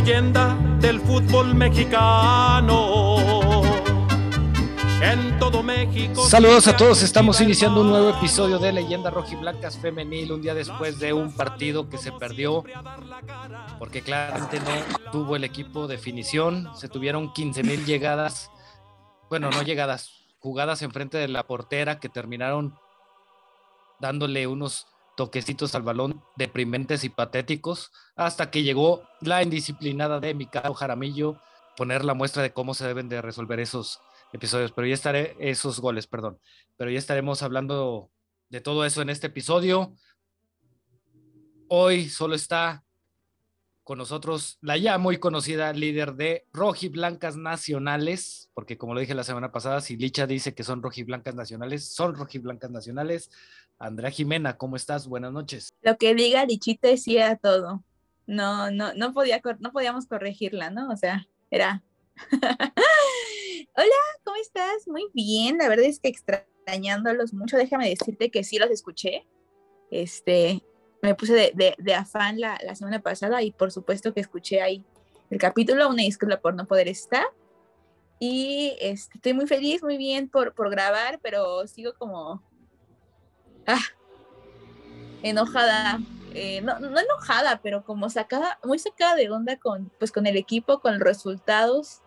leyenda del fútbol mexicano. En todo México. Saludos a todos, estamos iniciando un nuevo episodio de Leyenda Rojiblancas Femenil, un día después de un partido que se perdió, porque claramente no tuvo el equipo definición, se tuvieron 15 mil llegadas, bueno, no llegadas, jugadas enfrente de la portera que terminaron dándole unos toquecitos al balón deprimentes y patéticos, hasta que llegó la indisciplinada de Mikao Jaramillo, poner la muestra de cómo se deben de resolver esos episodios, pero ya estaré, esos goles, perdón, pero ya estaremos hablando de todo eso en este episodio. Hoy solo está con nosotros la ya muy conocida líder de rojiblancas nacionales, porque como lo dije la semana pasada, si Licha dice que son rojiblancas nacionales, son rojiblancas nacionales. Andrea Jimena, ¿cómo estás? Buenas noches. Lo que diga Lichita decía todo. No, no, no podía, no podíamos corregirla, ¿no? O sea, era. Hola, ¿cómo estás? Muy bien, la verdad es que extrañándolos mucho, déjame decirte que sí los escuché. Este, me puse de, afán la, semana pasada y por supuesto que escuché ahí el capítulo, una disculpa por no poder estar. Y este, estoy muy feliz, muy bien por, por grabar, pero sigo como ah, enojada. Eh, no, no, enojada, pero como sacada, muy sacada de onda con, pues, con el equipo, con los resultados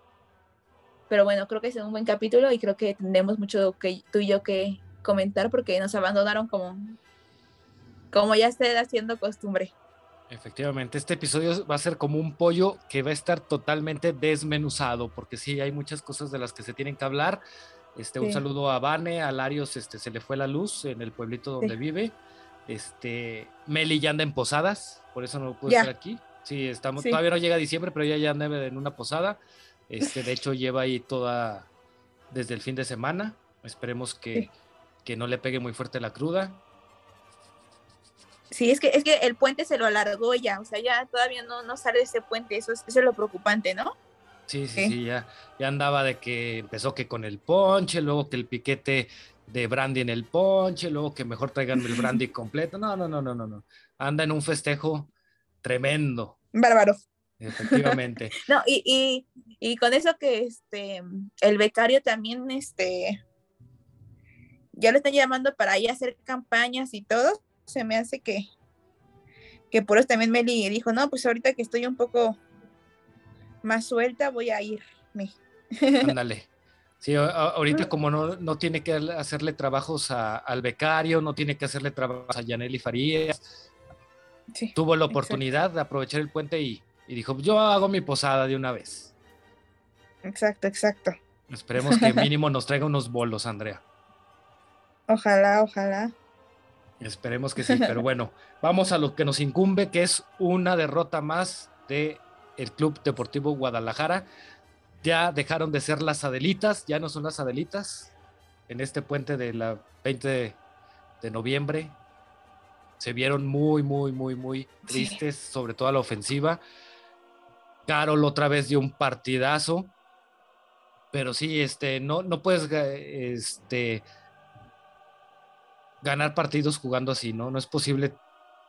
pero bueno, creo que es un buen capítulo y creo que tendremos mucho que tú y yo que comentar porque nos abandonaron como, como ya está haciendo costumbre. Efectivamente, este episodio va a ser como un pollo que va a estar totalmente desmenuzado, porque sí, hay muchas cosas de las que se tienen que hablar. Este, Un saludo a Vane, a Larios, este, se le fue la luz en el pueblito donde vive. Este, Meli ya anda en posadas, por eso no pudo estar aquí. Sí, estamos, todavía no llega diciembre, pero ya ya anda en una posada. Este, de hecho, lleva ahí toda desde el fin de semana. Esperemos que, no le pegue muy fuerte la cruda. Sí, es que, es que el puente se lo alargó ya, o sea, ya todavía no, no sale ese puente, eso es, eso es lo preocupante, ¿no? Sí, sí, sí, ya, ya andaba de que empezó que con el ponche, luego que el piquete de brandy en el ponche, luego que mejor traigan el brandy completo. No, no, no, no, no, no. Anda en un festejo tremendo. Bárbaro. Efectivamente. no, y, y, con eso que este el becario también este ya lo están llamando para ir a hacer campañas y todo, se me hace que que por eso también Meli dijo, no, pues ahorita que estoy un poco más suelta, voy a irme. Ándale. Sí, ahorita como no, no tiene que hacerle trabajos al becario, no tiene que hacerle trabajos a Yaneli Farías, tuvo la oportunidad de aprovechar el puente y, y dijo, yo hago mi posada de una vez. Exacto, exacto. Esperemos que mínimo nos traiga unos bolos, Andrea. Ojalá, ojalá. Esperemos que sí, pero bueno, vamos a lo que nos incumbe, que es una derrota más de el Club Deportivo Guadalajara. Ya dejaron de ser las Adelitas, ya no son las Adelitas. En este puente de la 20 de, noviembre se vieron muy, muy, muy, muy tristes, sobre todo a la ofensiva. Carol otra vez dio un partidazo. Pero sí, este, no, no puedes este, ganar partidos jugando así, ¿no? No es posible.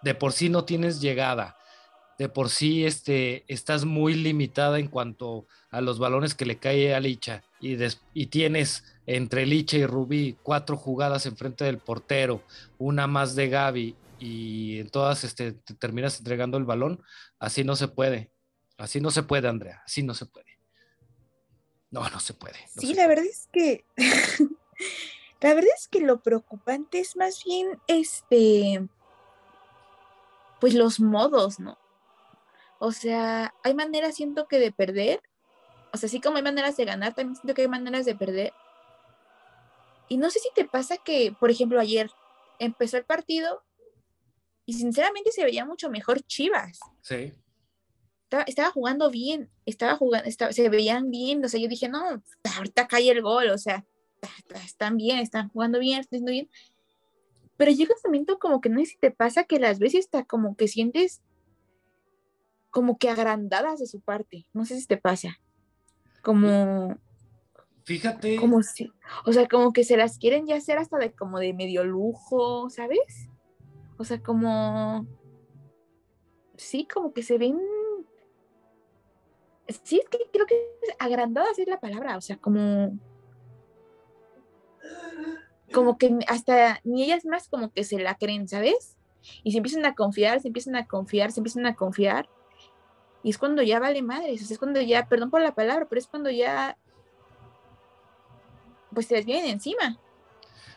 De por sí no tienes llegada. De por sí este, estás muy limitada en cuanto a los balones que le cae a Licha. Y, y tienes entre Licha y Rubí cuatro jugadas enfrente del portero, una más de Gaby, y en todas este, te terminas entregando el balón. Así no se puede. Así no se puede, Andrea, así no se puede. No, no se puede. sí, la verdad es que, la verdad es que lo preocupante es más bien, este, pues los modos, ¿no? O sea, hay maneras, siento que de perder, o sea, así como hay maneras de ganar, también siento que hay maneras de perder. Y no sé si te pasa que, por ejemplo, ayer empezó el partido y sinceramente se veía mucho mejor Chivas. Sí estaba, jugando bien, estaba jugando, se veían bien, o sea, yo dije, no, ahorita cae el gol, o sea, están bien, están jugando bien, están haciendo bien. Pero llega un momento como que no sé si te pasa que las veces está como que sientes como que agrandadas de su parte, no sé si te pasa, como... Fíjate. Como si, o sea, como que se las quieren ya hacer hasta de como de medio lujo, ¿sabes? O sea, como... Sí, como que se ven Sí, es que creo que agrandadas es la palabra, o sea, como como que hasta ni ellas más como que se la creen, ¿sabes? Y se empiezan a confiar, se empiezan a confiar, se empiezan a confiar. Y es cuando ya vale madres, o sea, es cuando ya, perdón por la palabra, pero es cuando ya, pues se les vienen encima.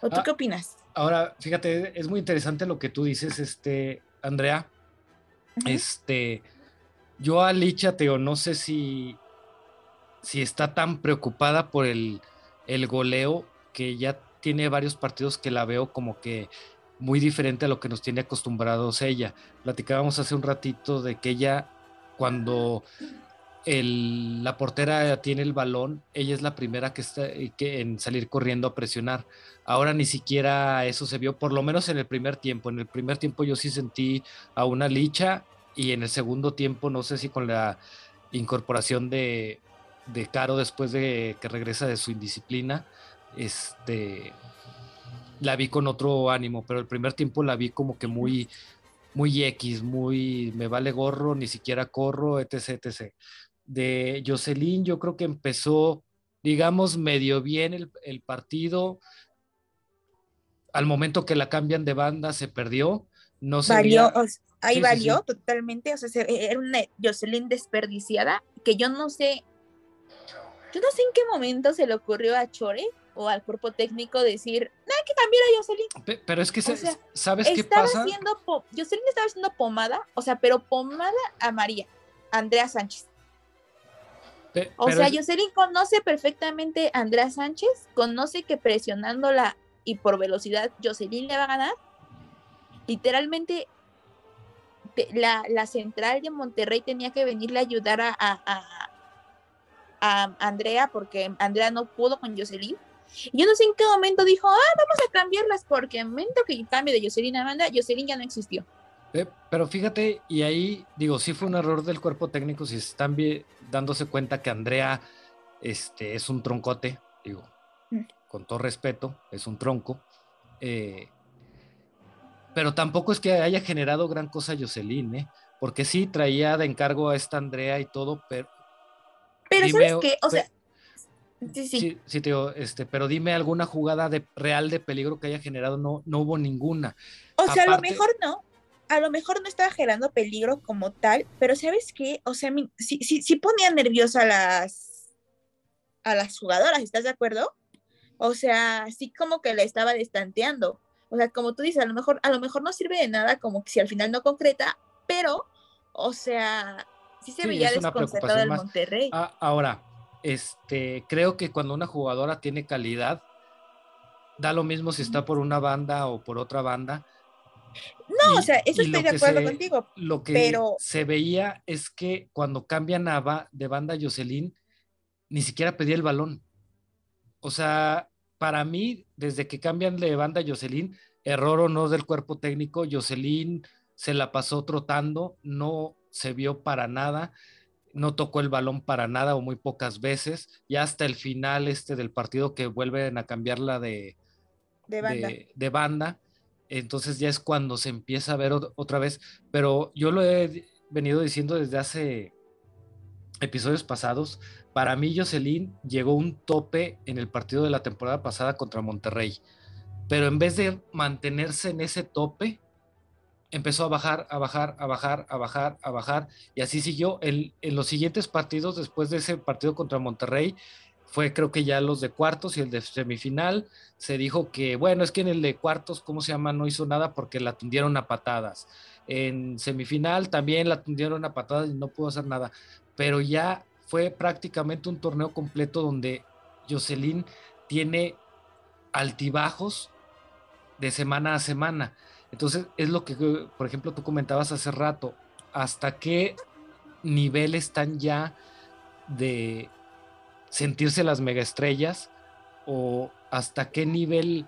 ¿O tú Ah, qué opinas? Ahora, fíjate, es muy interesante lo que tú dices, este, Andrea. Este, yo a Licha, Teo, no sé si, si está tan preocupada por el, el goleo que ya tiene varios partidos que la veo como que muy diferente a lo que nos tiene acostumbrados ella. Platicábamos hace un ratito de que ella, cuando la portera tiene el balón, ella es la primera que está que, en salir corriendo a presionar. Ahora ni siquiera eso se vio, por lo menos en el primer tiempo. En el primer tiempo yo sí sentí a una licha y en el segundo tiempo, no sé si con la incorporación de, de Caro después de que regresa de su indisciplina, este, la vi con otro ánimo, pero el primer tiempo la vi como que muy, muy X, muy me vale gorro, ni siquiera corro, etc, etc. De Jocelyn, yo creo que empezó, digamos, medio bien el, el partido. Al momento que la cambian de banda, se perdió. No se Valió, veía- o sea, ahí Sí, valió sí. totalmente, o sea, se- era una Jocelyn desperdiciada, que yo no sé, yo no sé en qué momento se le ocurrió a Chore o al cuerpo técnico decir, no hay que cambiar a Jocelyn. Pe- Pero es que, se- sea, ¿sabes qué pasa? haciendo, Jocelyn estaba haciendo pomada, o sea, pero pomada a María, a Andrea Sánchez. Pe- O sea, es- Jocelyn conoce perfectamente a Andrea Sánchez, conoce que presionándola y por velocidad Jocelyn le va a ganar. Literalmente, te- la, la central de Monterrey tenía que venirle a ayudar a, a- a- a Andrea porque Andrea no pudo con Jocelyn. Y yo no sé en qué momento dijo, ah, vamos a cambiarlas porque en el momento que cambie de Jocelyn a Amanda, Jocelyn ya no existió. Pe- Pero fíjate, y ahí digo, sí fue un error del cuerpo técnico, si están vi- dándose cuenta que Andrea este, es un troncote, digo, Mm. con todo respeto, es un tronco. eh, pero tampoco es que haya generado gran cosa Jocelyn, ¿eh? Porque sí traía de encargo a esta Andrea y todo, pero Pero Dime, ¿sabes qué? O sea, sí, sí. sí, sí, te digo, este, pero dime alguna jugada de real de peligro que haya generado, no, no hubo ninguna. O sea, a lo mejor no. A lo mejor no estaba generando peligro como tal, pero ¿sabes qué? O sea, mi- sí, sí, sí ponía nerviosa a las, a las jugadoras, ¿estás de acuerdo? O sea, sí como que la estaba destanteando. O sea, como tú dices, a lo mejor, a lo mejor no sirve de nada, como que si al final no concreta, pero, o sea, sí se Sí, veía desconcertado el. Monterrey. Ah, ahora, este, creo que cuando una jugadora tiene calidad, da lo mismo si está por una banda o por otra banda. no, Y- o sea, eso estoy de acuerdo se- contigo. Lo que pero- se veía es que cuando cambian a de banda a Jocelyn, ni siquiera pedía el balón. O sea, para mí, desde que cambian de banda a Jocelyn, error o no del cuerpo técnico, Jocelyn se la pasó trotando, no se vio para nada, no tocó el balón para nada o muy pocas veces, y hasta el final este del partido que vuelven a cambiarla de, De banda. de, de banda. Entonces ya es cuando se empieza a ver ot- otra vez. Pero yo lo he venido diciendo desde hace episodios pasados. Para mí, Jocelyn llegó un tope en el partido de la temporada pasada contra Monterrey. Pero en vez de mantenerse en ese tope, empezó a bajar, a bajar, a bajar, a bajar, a bajar. Y así siguió. En, en los siguientes partidos, después de ese partido contra Monterrey, fue creo que ya los de cuartos y el de semifinal se dijo que, bueno, es que en el de cuartos, ¿cómo se llama? No hizo nada porque la tundieron a patadas. En semifinal también la tundieron a patadas y no pudo hacer nada. Pero ya fue prácticamente un torneo completo donde Jocelyn tiene altibajos de semana a semana. Entonces, es lo que, por ejemplo, tú comentabas hace rato. ¿Hasta qué nivel están ya de sentirse las megaestrellas? ¿O hasta qué nivel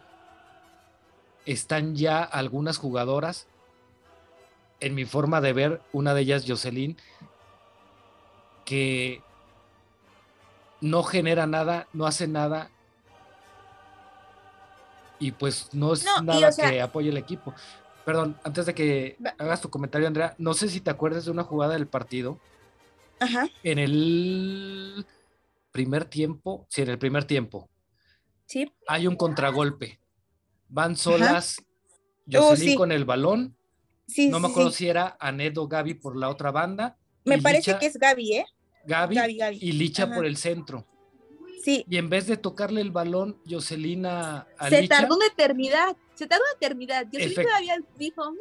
están ya algunas jugadoras? En mi forma de ver, una de ellas, Jocelyn, que no genera nada, no hace nada y pues no es No, nada o sea- que apoye el equipo. Perdón, antes de que hagas tu comentario, Andrea, no sé si te acuerdas de una jugada del partido Ajá. En el primer tiempo, sí, en el primer tiempo, Sí. hay un contragolpe. Van solas Jocelyn sí. con el balón. Sí, No me acuerdo sí. si era Anet o Gaby por la otra banda. Me parece Licha- que es Gaby, ¿eh? Gaby, Gaby, Gaby. y Licha Ajá. por el centro. Sí. Y en vez de tocarle el balón, Jocelyn a, a Se tardó una eternidad. Se tardó una eternidad. Efect- todavía dijo, "Mm,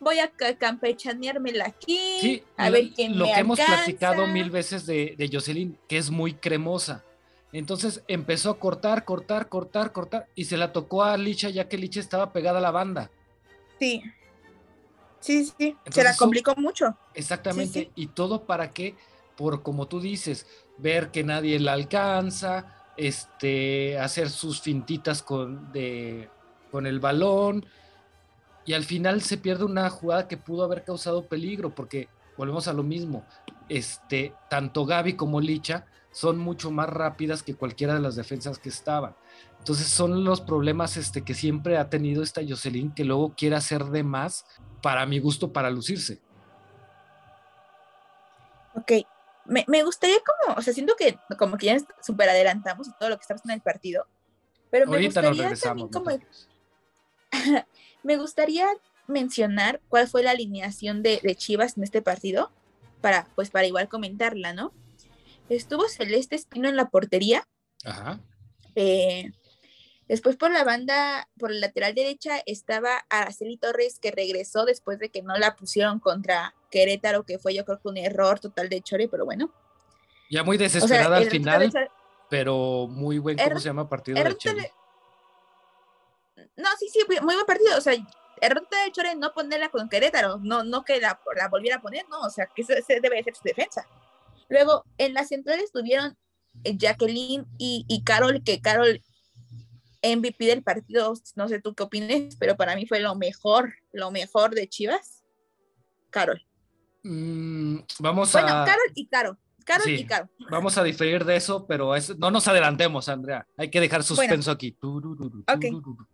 voy a ca- campechaneármela aquí. Sí, a lo- ver quién lo me que hemos alcanza". platicado mil veces de, de Jocelyn, que es muy cremosa. Entonces empezó a cortar, cortar, cortar, cortar, y se la tocó a Licha ya que Licha estaba pegada a la banda. Sí. Sí, sí. Se la complicó mucho. Exactamente. sí. Y todo para que, por como tú dices, ver que nadie la alcanza, este, hacer sus fintitas con, de, con el balón. Y al final se pierde una jugada que pudo haber causado peligro, porque volvemos a lo mismo. Este, tanto Gaby como Licha son mucho más rápidas que cualquiera de las defensas que estaban. Entonces son los problemas este, que siempre ha tenido esta Jocelyn, que luego quiere hacer de más, para mi gusto, para lucirse. Ok. Me, me gustaría como, o sea, siento que como que ya súper adelantamos todo lo que está pasando en el partido. Pero me Ahorita gustaría también como. Me gustaría mencionar cuál fue la alineación de, de Chivas en este partido, para, pues para igual comentarla, ¿no? Estuvo Celeste Espino en la portería, Ajá. eh, después por la banda, por la lateral derecha estaba Araceli Torres que regresó después de que no la pusieron contra Querétaro, que fue yo creo que un error total de Chore, pero bueno. Ya muy O sea, desesperada al el final, Chore- pero muy buen, ¿cómo Error- se llama? Partido error de de- No, sí, sí, muy buen partido. O sea, error de Chore no ponerla con Querétaro, no, no que la, la volviera a poner, no, o sea, que ese, ese debe ser su defensa. Luego, en la central estuvieron eh, Jacqueline y, y Carol, que Carol MVP del partido, no sé tú qué opines, pero para mí fue lo mejor, lo mejor de Chivas. Carol. Mm, vamos Bueno, a Carol y Caro. Carol Sí. y Caro. vamos a diferir de eso, pero es- no nos adelantemos, Andrea. Hay que dejar suspenso aquí. Turururu, Ok. turururu.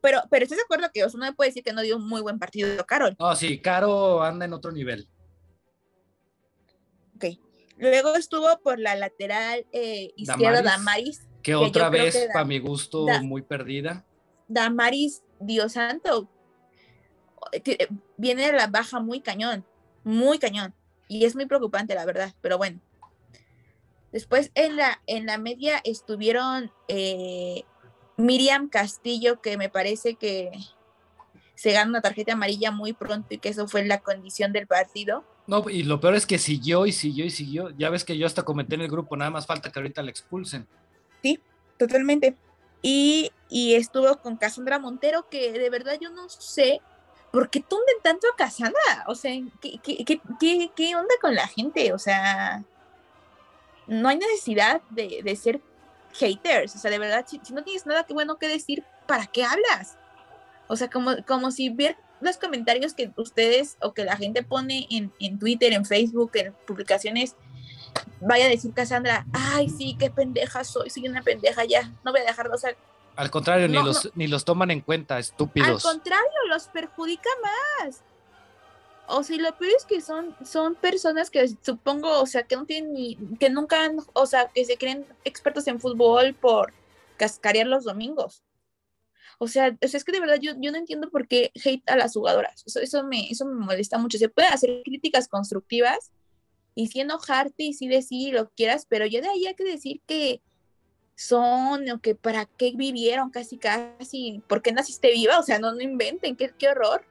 Pero, pero ¿estás de acuerdo que o sea, no me puede decir que no dio un muy buen partido Carol? No, sí, Caro anda en otro nivel. Luego estuvo por la lateral eh, izquierda Damaris. Damaris. Que otra vez, que da- para mi gusto, da- muy perdida. Damaris, Dios santo, eh, viene de la baja muy cañón, muy cañón. Y es muy preocupante, la verdad, pero bueno. Después en la, en la media estuvieron eh, Miriam Castillo, que me parece que se gana una tarjeta amarilla muy pronto y que eso fue la condición del partido. No, y lo peor es que siguió y siguió y siguió. Ya ves que yo hasta comenté en el grupo, nada más falta que ahorita la expulsen. Totalmente. Y, y estuvo con Cassandra Montero, que de verdad yo no sé por qué tunden tanto a Cassandra. O sea, ¿qué, qué, qué, onda con la gente? O sea, no hay necesidad de, de ser haters. O sea, de verdad, si, si no tienes nada que bueno que decir, ¿para qué hablas? O sea, como, como si ver los comentarios que ustedes o que la gente pone en, en Twitter, en Facebook, en publicaciones, vaya a decir Cassandra, ay, sí, qué pendeja soy, soy una pendeja ya, no voy a dejarlo. O sea, Al contrario, ni, No, los, ni los toman en cuenta, al estúpidos. contrario, los perjudica más. O sea, y lo peor es que son, son personas que supongo, o sea, que no tienen ni, que nunca han, o sea, que se creen expertos en fútbol por cascarear los domingos. O sea, o sea, es que de verdad yo, yo no entiendo por qué hate a las jugadoras. Eso, eso, me, eso me molesta mucho. Se pueden hacer críticas constructivas y sí enojarte y sí decir lo que quieras, pero ya de ahí hay que decir que son o que para qué vivieron casi casi, ¿por qué naciste viva? O sea, no, no inventen, qué, qué horror.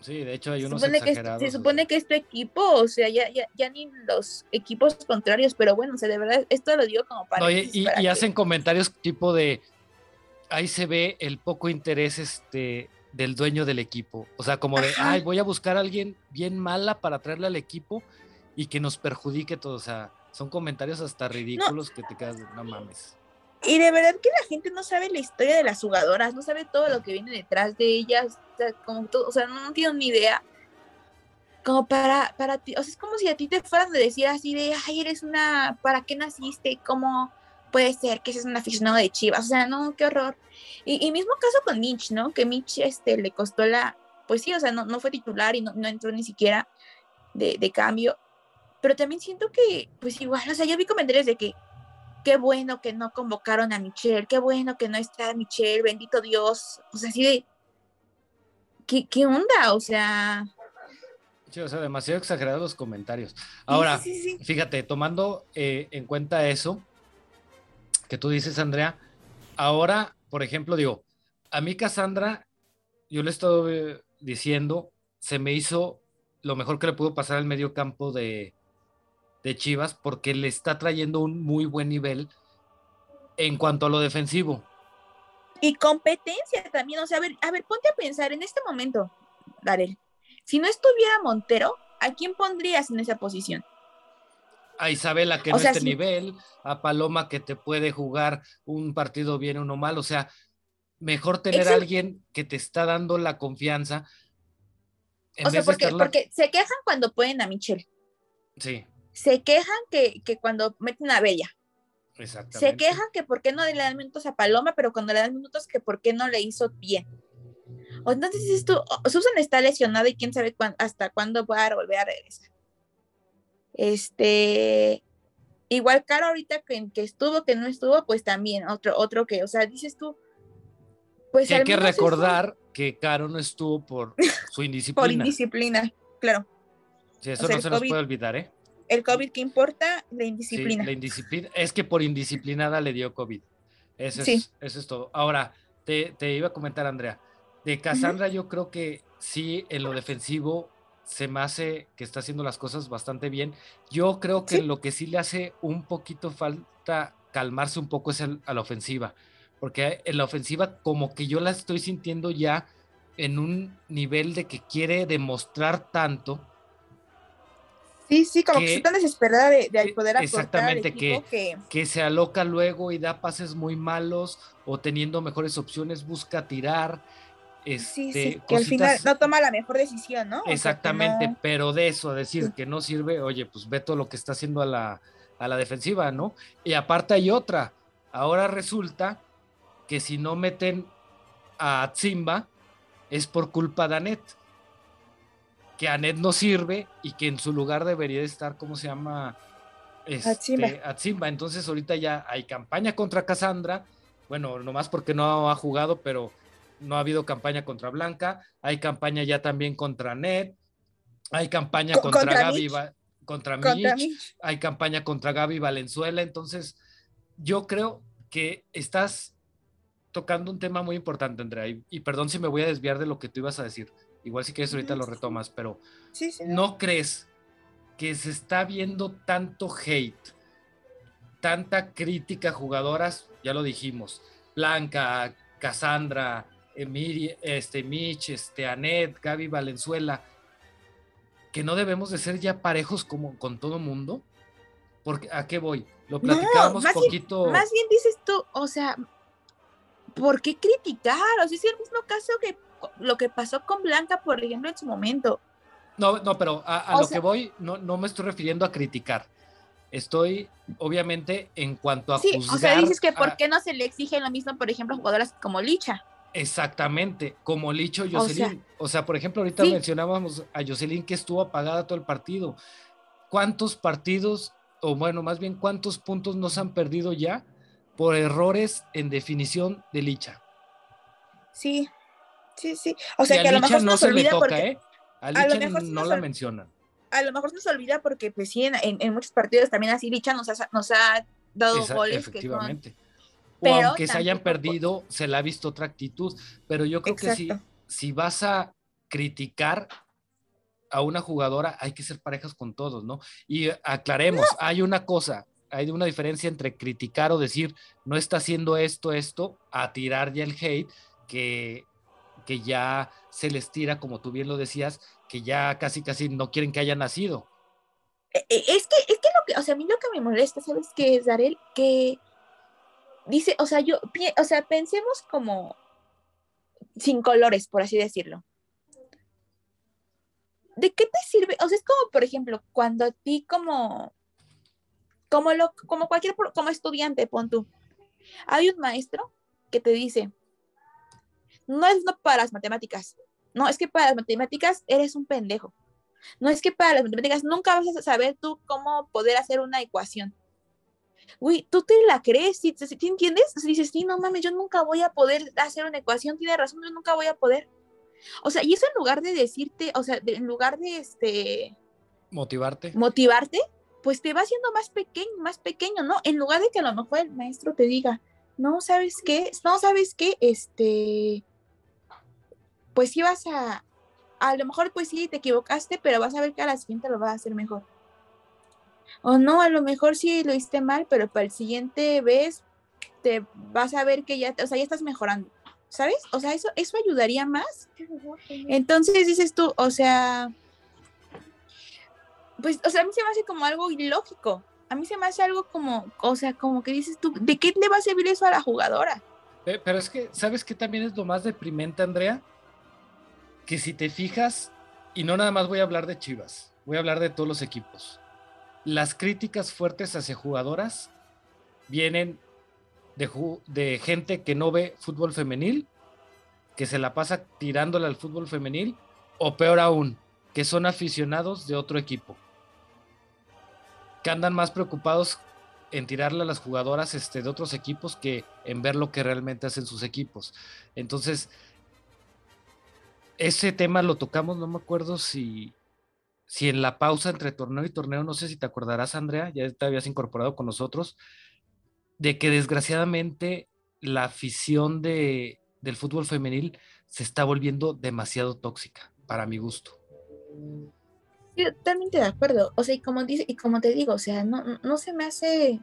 Sí, de hecho hay Se unos supone, que, es- exagerados. se o sea. supone que es tu equipo, o sea, ya, ya, ya ni los equipos contrarios, pero bueno, o sea, de verdad, esto lo digo como para... No, y, y- y hacen comentarios tipo de ahí se ve el poco interés este del dueño del equipo. O sea, como de, Ajá. ay, voy a buscar a alguien bien mala para traerle al equipo y que nos perjudique todo. O sea, son comentarios hasta ridículos que te quedas de, no mames. Y de verdad que la gente no sabe la historia de las jugadoras, no sabe todo lo que viene detrás de ellas, o sea, como todo, o sea, no, no tienen ni idea. Como para, para ti, o sea, es como si a ti te fueran a decir así de, ay, eres una, ¿para qué naciste? ¿Cómo puede ser que seas un aficionado de Chivas? O sea, no, qué horror. Y, y mismo caso con Mitch, ¿no? Que Mitch este, le costó la, pues sí, o sea, no, no fue titular y no, no entró ni siquiera de, de cambio. Pero también siento que, pues igual, o sea, yo vi comentarios de que qué bueno que no convocaron a Michelle, qué bueno que no está Michelle, bendito Dios, o sea, así de, ¿qué, qué onda? O sea... Sí, o sea, demasiado exagerados los comentarios. Ahora, sí, sí, sí. fíjate, tomando eh, en cuenta eso que tú dices, Andrea, ahora, por ejemplo, digo, a mí Cassandra, yo le he estado eh, diciendo, se me hizo lo mejor que le pudo pasar al medio campo de, de Chivas porque le está trayendo un muy buen nivel en cuanto a lo defensivo. Y competencia también, o sea, a ver, a ver, ponte a pensar en este momento, Darel. Si no estuviera Montero, ¿a quién pondrías en esa posición? A Isabela que O no sea, este nivel, a Paloma que te puede jugar un partido bien, uno mal, o sea, mejor tener a alguien que te está dando la confianza. En O sea, porque, estarla- porque se quejan cuando ponen a Michelle, Sí, se quejan que, que cuando meten a Bella, se quejan que por qué no le dan minutos a Paloma, pero cuando le dan minutos que por qué no le hizo bien. O entonces tú, oh, Susan está lesionada y quién sabe cuán- hasta cuándo va a volver a regresar. Este, igual Caro ahorita que, que estuvo, que no estuvo, pues también otro, otro que, o sea, dices tú, pues Que hay que recordar que Caro no estuvo por su indisciplina. por indisciplina, claro. Sí, eso o sea, no se nos puede olvidar, ¿eh? El COVID que importa, la Sí, indisciplina. la indisciplina. Es que por indisciplinada le dio COVID. Eso, es, Sí. eso es todo. Ahora, te, te iba a comentar, Andrea. De Cassandra, yo creo que sí, en lo defensivo se me hace que está haciendo las cosas bastante bien. Yo creo que Sí. lo que sí le hace un poquito falta calmarse un poco es el- a la ofensiva. Porque en la ofensiva, como que yo la estoy sintiendo ya en un nivel de que quiere demostrar tanto Sí, sí, como que, que- está desesperada de, de que- poder aportar exactamente, que, que se aloca luego y da pases muy malos o teniendo mejores opciones busca tirar. sí, Este, sí, que al final no toma la mejor decisión, ¿no? O sea, que Exactamente, no- pero de eso a decir Sí. que no sirve, oye, pues ve todo lo que está haciendo a la, a la defensiva, ¿no? Y aparte hay otra. Ahora resulta que si no meten a Zimba es por culpa de Anet. Que Anet no sirve y que en su lugar debería de estar, ¿cómo se llama? Este, Atzimba. Entonces ahorita ya hay campaña contra Cassandra. Bueno, nomás porque no ha jugado, pero no ha habido campaña contra Blanca. Hay campaña ya también contra Ned. Hay campaña Co- contra, contra Gaby, contra, contra Mitch. Mitch. Hay campaña contra Gaby Valenzuela. Entonces, yo creo que estás tocando un tema muy importante, Andrea. Y, y perdón si me voy a desviar de lo que tú ibas a decir. Igual si quieres ahorita No, lo retomas, pero Sí, sí. ¿no crees que se está viendo tanto hate, tanta crítica a jugadoras? Ya lo dijimos, Blanca, Cassandra, Emiri, este, Mitch, este, Anet, Gaby Valenzuela, que no debemos de ser ya parejos como con todo mundo. Porque, ¿A qué voy? Lo No, platicábamos bien- poquito. Más bien dices tú, o sea, ¿por qué criticar? O sea, es el mismo caso que lo que pasó con Blanca, por ejemplo, en su momento. No, no, pero a, lo sea- que voy, no, no me estoy refiriendo a criticar. Estoy, obviamente, en cuanto a Sí, juzgar. o sea, dices que a- ¿por qué no se le exige lo mismo, por ejemplo, a jugadoras como Licha? Exactamente, como Licho O sea- Jocelyn. O sea, por ejemplo, ahorita Sí. mencionábamos a Jocelyn que estuvo apagada todo el partido. ¿Cuántos partidos, o bueno, más bien, cuántos puntos nos han perdido ya por errores en definición de Licha? Sí, sí, sí. O sea, que a lo mejor no nos se le olvida toca, porque ¿eh? A a lo mejor no la mencionan. a lo mejor se nos olvida porque pues sí, en, en- en muchos partidos también así Licha nos ha, nos ha dado Esa- goles que son efectivamente. O pero aunque se hayan por- perdido, se le ha visto otra actitud. Pero yo creo que si, si vas a criticar a una jugadora, hay que ser parejas con todos, ¿no? Y aclaremos, hay una cosa, hay una diferencia entre criticar o decir, no está haciendo esto, esto, a tirar ya el hate, que, que ya se les tira, como tú bien lo decías, que ya casi, casi no quieren que haya nacido. Eh, eh, Es que, es que lo que, o sea, a mí lo que me molesta, ¿sabes qué es, Darel? Que dice, o sea, yo, o sea, pensemos como sin colores, por así decirlo. ¿De qué te sirve? O sea, es como, por ejemplo, cuando a ti como, como, lo, como cualquier, como estudiante, pon tú, hay un maestro que te dice, no es no para las matemáticas, no, es que para las matemáticas eres un pendejo. No es que para las matemáticas nunca vas a saber tú cómo poder hacer una ecuación. Uy, tú te la crees, ¿sí, sí, entiendes? Si dices, sí, no mames, yo nunca voy a poder hacer una ecuación, tiene razón, yo nunca voy a poder. O sea, y eso en lugar de decirte, o sea, en lugar de este... Motivarte. Motivarte, pues te va haciendo más pequeño, más pequeño, ¿no? En lugar de que a lo mejor el maestro te diga, no, ¿sabes qué? No, ¿sabes qué? Este, pues sí vas a, a lo mejor pues sí te equivocaste, pero vas a ver que a la siguiente lo vas a hacer mejor. O no, a lo mejor sí lo hiciste mal, pero para el siguiente vez te vas a ver que ya, o sea, ya estás mejorando, ¿sabes? O sea, eso, eso ayudaría más. Entonces dices tú, o sea, pues, o sea, a mí se me hace como algo ilógico. A mí se me hace algo como, o sea, como que dices tú, ¿de qué le va a servir eso a la jugadora? Pero es que, ¿sabes qué también es lo más deprimente, Andrea? Que si te fijas, y no nada más voy a hablar de Chivas, voy a hablar de todos los equipos. Las críticas fuertes hacia jugadoras vienen de, gente que no ve fútbol femenil, que se la pasa tirándole al fútbol femenil, o peor aún, que son aficionados de otro equipo que andan más preocupados en tirarle a las jugadoras este, de otros equipos que en ver lo que realmente hacen sus equipos. Entonces, ese tema lo tocamos, no me acuerdo si, si en la pausa entre torneo y torneo, no sé si te acordarás, Andrea, ya te habías incorporado con nosotros, de que desgraciadamente la afición de, del fútbol femenil se está volviendo demasiado tóxica, para mi gusto totalmente de acuerdo. O sea, y como, dice, y como te digo, o sea, no, no se me hace,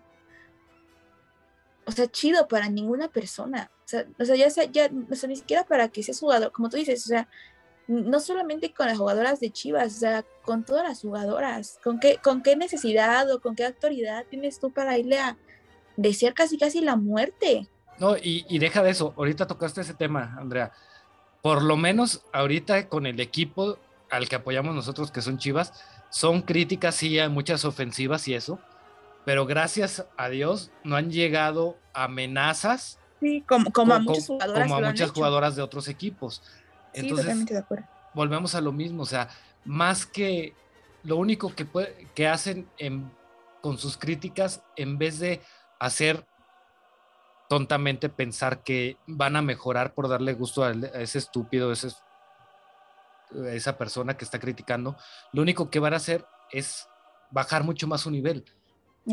o sea, chido para ninguna persona. Sea, o sea ya, sea, ya o sea, ni siquiera para que seas jugador, como tú dices, o sea, no solamente con las jugadoras de Chivas, o sea, con todas las jugadoras. ¿Con qué, con qué necesidad o con qué autoridad tienes tú para irle a desear casi casi la muerte? No, y, y deja de eso, ahorita tocaste ese tema, Andrea. Por lo menos ahorita con el equipo al que apoyamos nosotros, que son Chivas, son críticas, sí, hay muchas ofensivas y eso, pero gracias a Dios no han llegado amenazas. Sí, como, como, a muchas jugadoras. Como a muchas jugadoras de otros equipos. Entonces, de acuerdo. volvemos a lo mismo, o sea, más que lo único que, que hacen con sus críticas, en vez de hacer tontamente pensar que van a mejorar por darle gusto a, ese estúpido, ese esa persona que está criticando, lo único que van a hacer es bajar mucho más su nivel.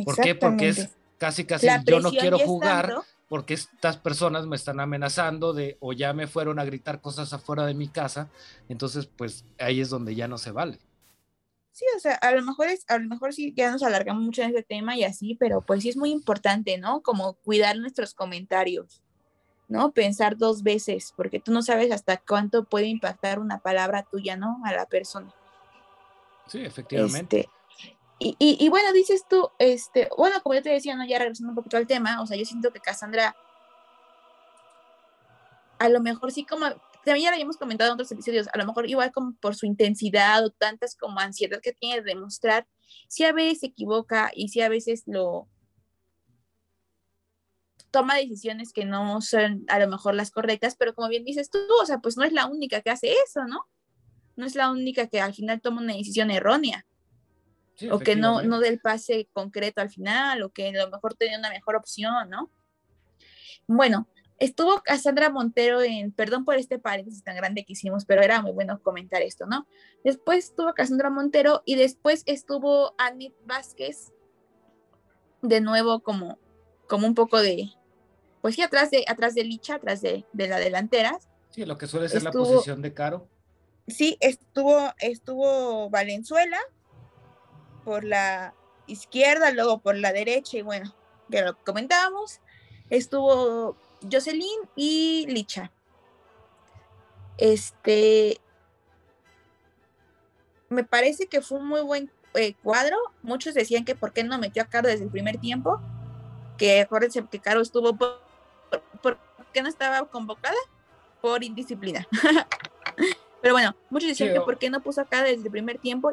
¿Por qué? Porque es casi, casi, yo no quiero jugar porque estas personas me están amenazando de o ya me fueron a gritar cosas afuera de mi casa, entonces pues ahí es donde ya no se vale. Sí, o sea, a lo mejor es, a lo mejor sí ya nos alargamos mucho en este tema y así, pero pues sí es muy importante, ¿no? Como cuidar nuestros comentarios. ¿no? Pensar dos veces, porque tú no sabes hasta cuánto puede impactar una palabra tuya, ¿no? A la persona. Sí, efectivamente. Este, y, y, bueno, dices tú, este, bueno, como yo te decía, ¿no? Ya regresando un poquito al tema, o sea, yo siento que Cassandra, a lo mejor sí como, también ya lo habíamos comentado en otros episodios, a lo mejor igual como por su intensidad o tantas como ansiedad que tiene de demostrar, sí a veces se equivoca y sí a veces lo, toma decisiones que no son a lo mejor las correctas, pero como bien dices tú, o sea, pues no es la única que hace eso, ¿no? No es la única que al final toma una decisión errónea. O que no, no del pase concreto al final, o que a lo mejor tenía una mejor opción, ¿no? Bueno, estuvo Cassandra Montero en, perdón por este paréntesis tan grande que hicimos, pero era muy bueno comentar esto, ¿no? Después estuvo Cassandra Montero y después estuvo Anit Vázquez, de nuevo como, como un poco de, pues sí, atrás de, atrás de Licha, atrás de, la delantera. Sí, lo que suele ser la posición de Caro. Sí, estuvo, estuvo Valenzuela por la izquierda, luego por la derecha, y bueno, ya lo comentábamos. Estuvo Jocelyn y Licha. Este, me parece que fue un muy buen eh, cuadro. Muchos decían que por qué no metió a Caro desde el primer tiempo. Que acuérdense que Caro estuvo por ¿por qué no estaba convocada? Por indisciplina. Pero bueno, muchos dicen que por qué no puso acá desde el primer tiempo.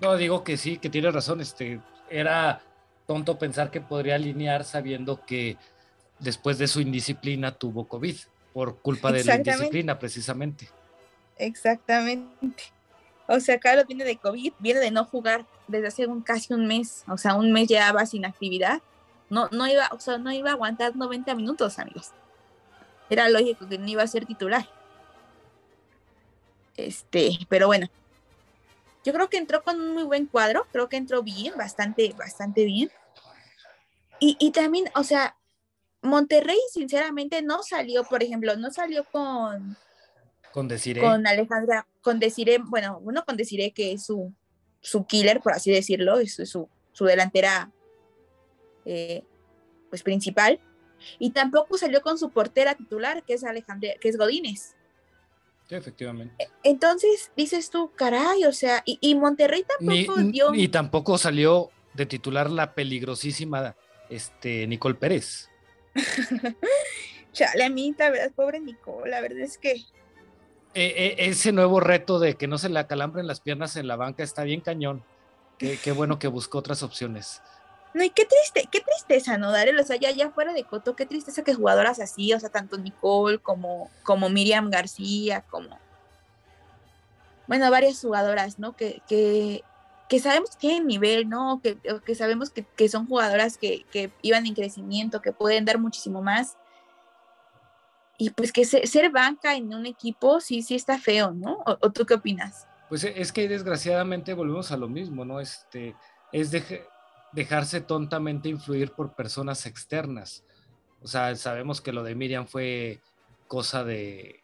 No, digo que sí, que tiene razón. Este, era tonto pensar que podría alinear sabiendo que después de su indisciplina tuvo COVID por culpa de la indisciplina, precisamente. Exactamente. O sea, Carlos viene de COVID, viene de no jugar desde hace un, casi un mes. O sea, un mes llevaba sin actividad. No, no iba, o sea, no iba a aguantar 90 minutos, amigos. Era lógico que no iba a ser titular. Este, pero bueno. Yo creo que entró con un muy buen cuadro. Creo que entró bien, bastante, bastante bien. Y, y también, o sea, Monterrey, sinceramente, no salió, por ejemplo, no salió con, Con Desiree. con Alejandra, con Desiree, bueno, uno con Desiree que es su, su killer, por así decirlo, es su, su delantera eh, pues principal, y tampoco salió con su portera titular, que es Alejandra, que es Godínez. Sí, efectivamente. Entonces dices tú, caray, o sea, y, y Monterrey Ni, tampoco dio. y tampoco salió de titular la peligrosísima este, Nicole Pérez. Chale, a mí, la verdad, pobre Nicole, la verdad es que Eh, eh, ese nuevo reto de que no se le acalambren las piernas en la banca está bien cañón. Qué, qué bueno que buscó otras opciones. No, y qué triste, qué tristeza, ¿no, Darel? O sea, ya, ya fuera de Coto, qué tristeza que jugadoras así, o sea, tanto Nicole como, como Miriam García, como, bueno, varias jugadoras, ¿no? Que, que, que sabemos tienen nivel, ¿no? Que, que sabemos que, que son jugadoras que, que, iban en crecimiento, que pueden dar muchísimo más. Y pues que se, ser banca en un equipo sí, sí está feo, ¿no? ¿O, o tú qué opinas? Pues es que desgraciadamente volvemos a lo mismo, ¿no? Este, es de, dejarse tontamente influir por personas externas. O sea, sabemos que lo de Miriam fue cosa de...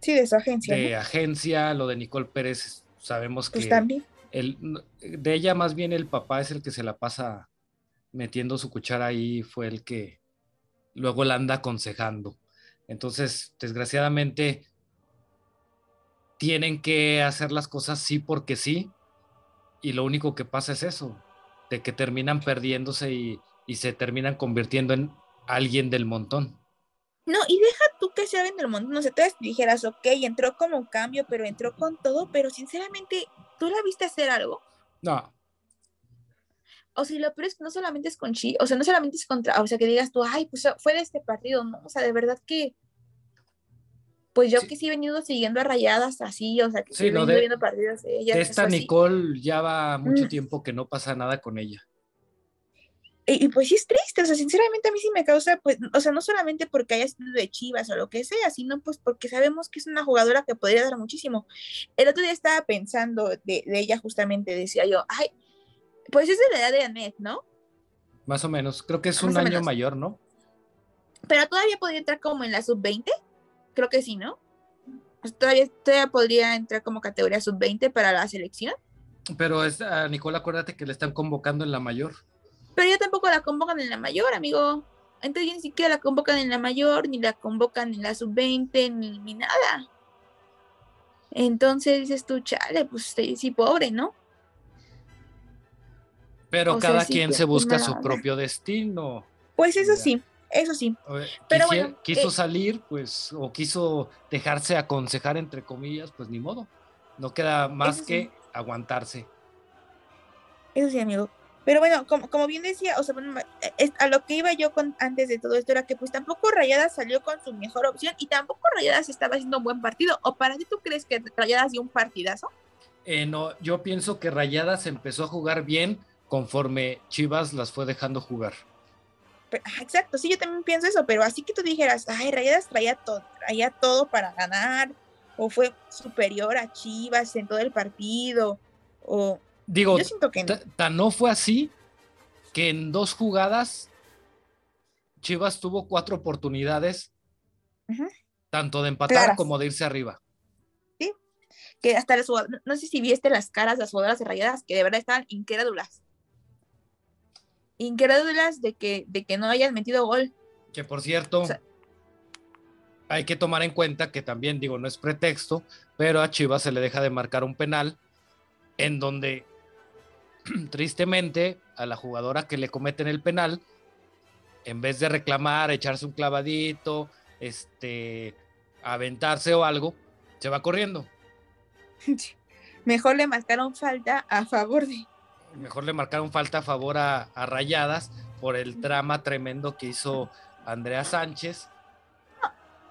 Sí, de su agencia. De ¿no? agencia, lo de Nicole Pérez, sabemos pues que... también. El, de ella más bien el papá es el que se la pasa metiendo su cuchara ahí, fue el que luego la anda aconsejando. Entonces, desgraciadamente, tienen que hacer las cosas sí porque sí, y lo único que pasa es eso, de que terminan perdiéndose y, y se terminan convirtiendo en alguien del montón. No, y deja tú que se en del montón, no sé, tú dijeras, ok, entró como un cambio, pero entró con todo, pero sinceramente, ¿tú la viste hacer algo? No. O sea, lo peor es que no solamente es con Chi, o sea, no solamente es contra, o sea, que digas tú, ay, pues fue de este partido, ¿no? O sea, de verdad que, pues yo Sí. que sí he venido siguiendo a rayadas así, o sea, que sí, he venido de- viendo partidos de ellas. Esta. Nicole ya va mucho Mm. tiempo que no pasa nada con ella. Y, y pues sí es triste, o sea, sinceramente a mí sí me causa, pues, o sea, no solamente porque haya sido de Chivas o lo que sea, sino pues porque sabemos que es una jugadora que podría dar muchísimo. El otro día estaba pensando de, de ella justamente, decía yo, ay, pues es de la edad de Annette, ¿no? Más o menos. Creo que es Más un año mayor, ¿no? Pero todavía podría entrar como en la sub-20, creo que sí, ¿no? Sea, Todavía, todavía podría entrar como categoría sub-20 para la selección, Pero es, a Nicole, acuérdate que le están convocando en la mayor. pero ya tampoco la convocan en la mayor, amigo. Entonces ya ni siquiera la convocan en la mayor, ni la convocan en la sub-20, ni, ni nada. Entonces dices tú, chale, pues sí, sí, pobre, ¿no? Pero O sea, cada sí, quien pues, se busca su propio destino. Pues eso sí, eso sí. Pero bueno, quiso eh, salir, pues, o quiso dejarse aconsejar, entre comillas, pues ni modo. No queda más Eso sí. que aguantarse. Eso sí, amigo. Pero bueno, como, como bien decía, o sea, bueno, eh, a lo que iba yo con antes de todo esto era que pues tampoco Rayadas salió con su mejor opción y tampoco Rayadas estaba haciendo un buen partido. ¿O para ti tú crees que Rayadas dio un partidazo? Eh, no, yo pienso que Rayadas empezó a jugar bien conforme Chivas las fue dejando jugar. Exacto, sí, yo también pienso eso, pero así que tú dijeras, ay, Rayadas traía todo, traía todo para ganar, o fue superior a Chivas en todo el partido, o Digo, yo siento que no. ta- tan no fue así que en dos jugadas Chivas tuvo cuatro oportunidades, tanto de empatar Claras. como de irse arriba. que hasta las no, sé si viste las caras las jugadoras de Rayadas que de verdad estaban incrédulas. Incrédulas de que, de que no hayan metido gol. Que por cierto, O sea- hay que tomar en cuenta que también, digo, no es pretexto, pero a Chivas se le deja de marcar un penal en donde, tristemente, a la jugadora que le cometen el penal, en vez de reclamar, echarse un clavadito, este, aventarse o algo, se va corriendo. Mejor le marcaron falta a favor de. Mejor le marcaron falta a favor a, a Rayadas por el drama tremendo que hizo Andrea Sánchez.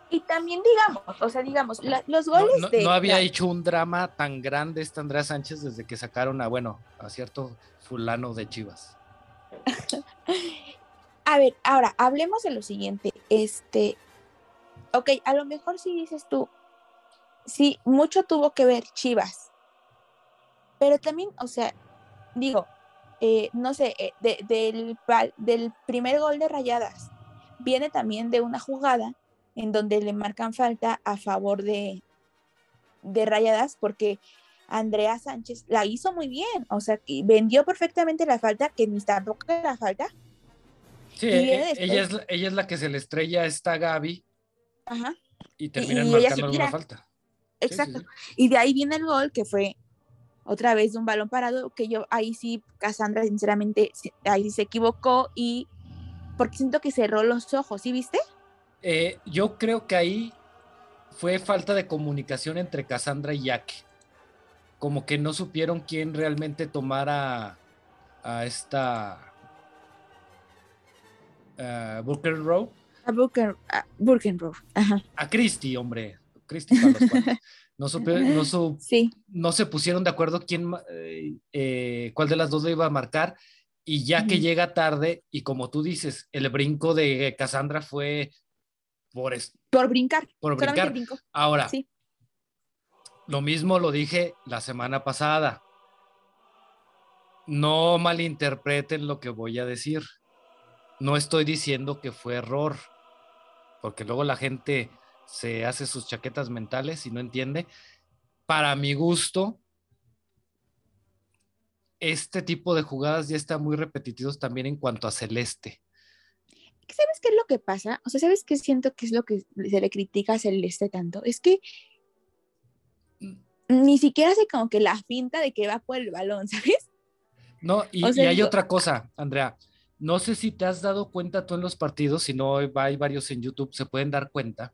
Y también digamos, o sea, digamos, la- los goles no- de... no había la- hecho un drama tan grande este Andrea Sánchez desde que sacaron a, bueno, a cierto fulano de Chivas. A ver, ahora, hablemos de lo siguiente. Este, ok, a lo mejor sí dices tú, sí, mucho tuvo que ver Chivas. Pero también, o sea, digo, eh, no sé, eh, de- del, del primer gol de Rayadas, viene también de una jugada en donde le marcan falta a favor de, de Rayadas porque Andrea Sánchez la hizo muy bien, o sea, que vendió perfectamente la falta, que ni tampoco era falta. Sí, e- después. ella es, la- ella es la que se le estrella a esta Gaby Ajá. y terminan y marcando alguna falta. Sí, sí, Exacto. sí. Y de ahí viene el gol, que fue otra vez de un balón parado, que yo ahí sí, Cassandra, sinceramente, ahí sí se equivocó y porque siento que cerró los ojos, ¿sí viste? Eh, yo creo que ahí fue falta de comunicación entre Cassandra y Yaque. Como que no supieron quién realmente tomara a esta uh, Booker Row. A Burken, a Burkenrow. Ajá. A Christie, hombre. Christie para los. No, supe- no, su- Sí, no se pusieron de acuerdo quién, eh, eh, cuál de las dos lo iba a marcar. Y ya que llega tarde, y como tú dices, el brinco de Cassandra fue por, es- por brincar. por brincar. Ahora, Sí. lo mismo lo dije la semana pasada. No malinterpreten lo que voy a decir. No estoy diciendo que fue error, porque luego la gente se hace sus chaquetas mentales y no entiende. Para mi gusto, este tipo de jugadas ya están muy repetitivos también en cuanto a Celeste. ¿Sabes qué es lo que pasa? O sea, ¿sabes qué siento que es lo que se le critica a Celeste tanto? Es que ni siquiera hace como que la finta de que va por el balón, ¿sabes? No, y, O sea, y hay otra cosa, Andrea. No sé si te has dado cuenta tú en los partidos, si no hay varios en YouTube, se pueden dar cuenta.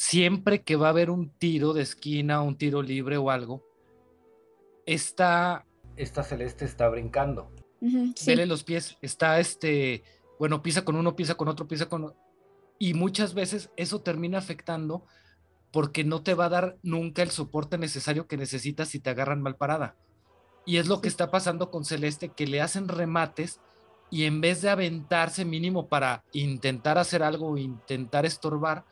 Siempre que va a haber un tiro de esquina, un tiro libre o algo, esta, esta celeste está brincando. Sí. Vele los pies, está este, bueno, pisa con uno, pisa con otro, pisa con Y muchas veces eso termina afectando porque no te va a dar nunca el soporte necesario que necesitas si te agarran mal parada. Y es lo que está pasando con Celeste, que le hacen remates y en vez de aventarse mínimo para intentar hacer algo, intentar estorbar,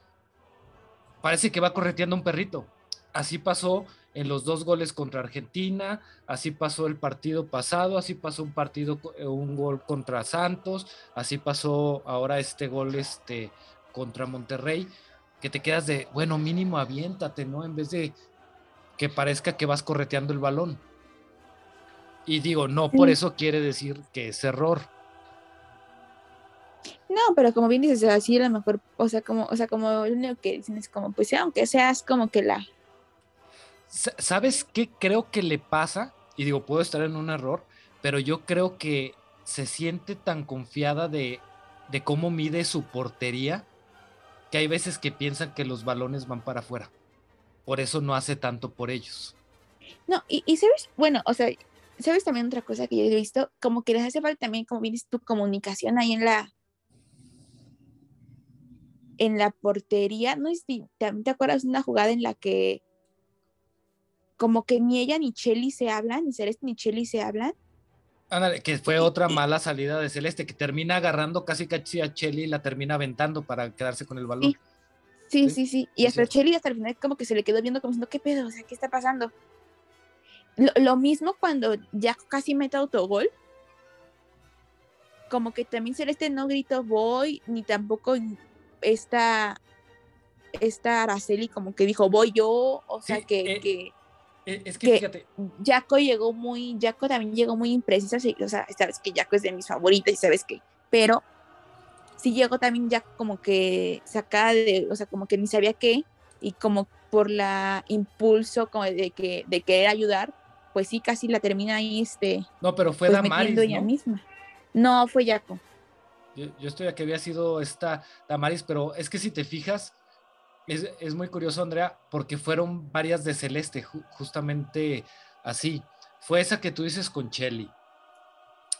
parece que va correteando un perrito. Así pasó en los dos goles contra Argentina, así pasó el partido pasado, así pasó un partido, eh, un gol contra Santos, así pasó ahora este gol este, contra Monterrey, que te quedas de, bueno, mínimo aviéntate, ¿no? En vez de que parezca que vas correteando el balón. Y digo, no por eso quiere decir que es error. No, pero como bien dices, así a lo mejor, o sea, como, o sea, como lo único que dicen es como, pues aunque seas como que la, Sa- ¿Sabes qué creo que le pasa? Y digo, puedo estar en un error, pero yo creo que se siente tan confiada de, de cómo mide su portería que hay veces que piensan que los balones van para afuera. Por eso no hace tanto por ellos. no, y, y sabes, bueno, o sea, sabes también otra cosa que yo he visto, como que les hace falta también, como bien dices tu comunicación ahí en la, en la portería, no si también te acuerdas de una jugada en la que como que ni ella ni Chelly se hablan, ni Celeste ni Chelly se hablan, Ándale, que fue otra mala salida de Celeste, que termina agarrando casi casi a Chelly y la termina aventando para quedarse con el balón. Sí. Sí, Sí, sí, sí. Y sí, hasta cierto. Chelly hasta el final como que se le quedó viendo como diciendo, ¿qué pedo? O sea, ¿qué está pasando? Lo, lo mismo cuando ya casi mete autogol. Como que también Celeste no gritó voy, ni tampoco esta, esta Araceli como que dijo voy yo. O sea, Sí, que, eh, que Eh, Es que que- fíjate, Jaco llegó muy, Jaco también llegó muy imprecisa, o sea, sabes que Jaco es de mis favoritas y sabes que, pero sí llegó también ya como que sacada de, o sea, como que ni sabía qué, y como por la impulso como de que de querer ayudar, pues sí, casi la termina ahí, este, no, pero fue pues Damaris, misma. No, fue Jaco. Yo, estoy a que había sido esta Damaris, pero es que si te fijas, es, es muy curioso, Andrea, porque fueron varias de Celeste, ju- justamente así. Fue esa que tú dices con Chelly.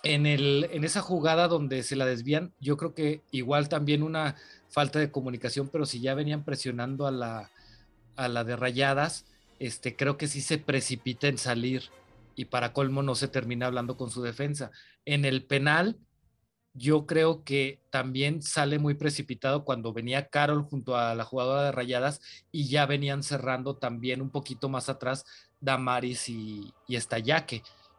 en, en esa jugada donde se la desvían, yo creo que igual también una falta de comunicación, pero si ya venían presionando a la, a la de rayadas, este, creo que sí se precipita en salir y para colmo no se termina hablando con su defensa. En el penal, yo creo que también sale muy precipitado cuando venía Carol junto a la jugadora de rayadas y ya venían cerrando también un poquito más atrás Damaris y, y.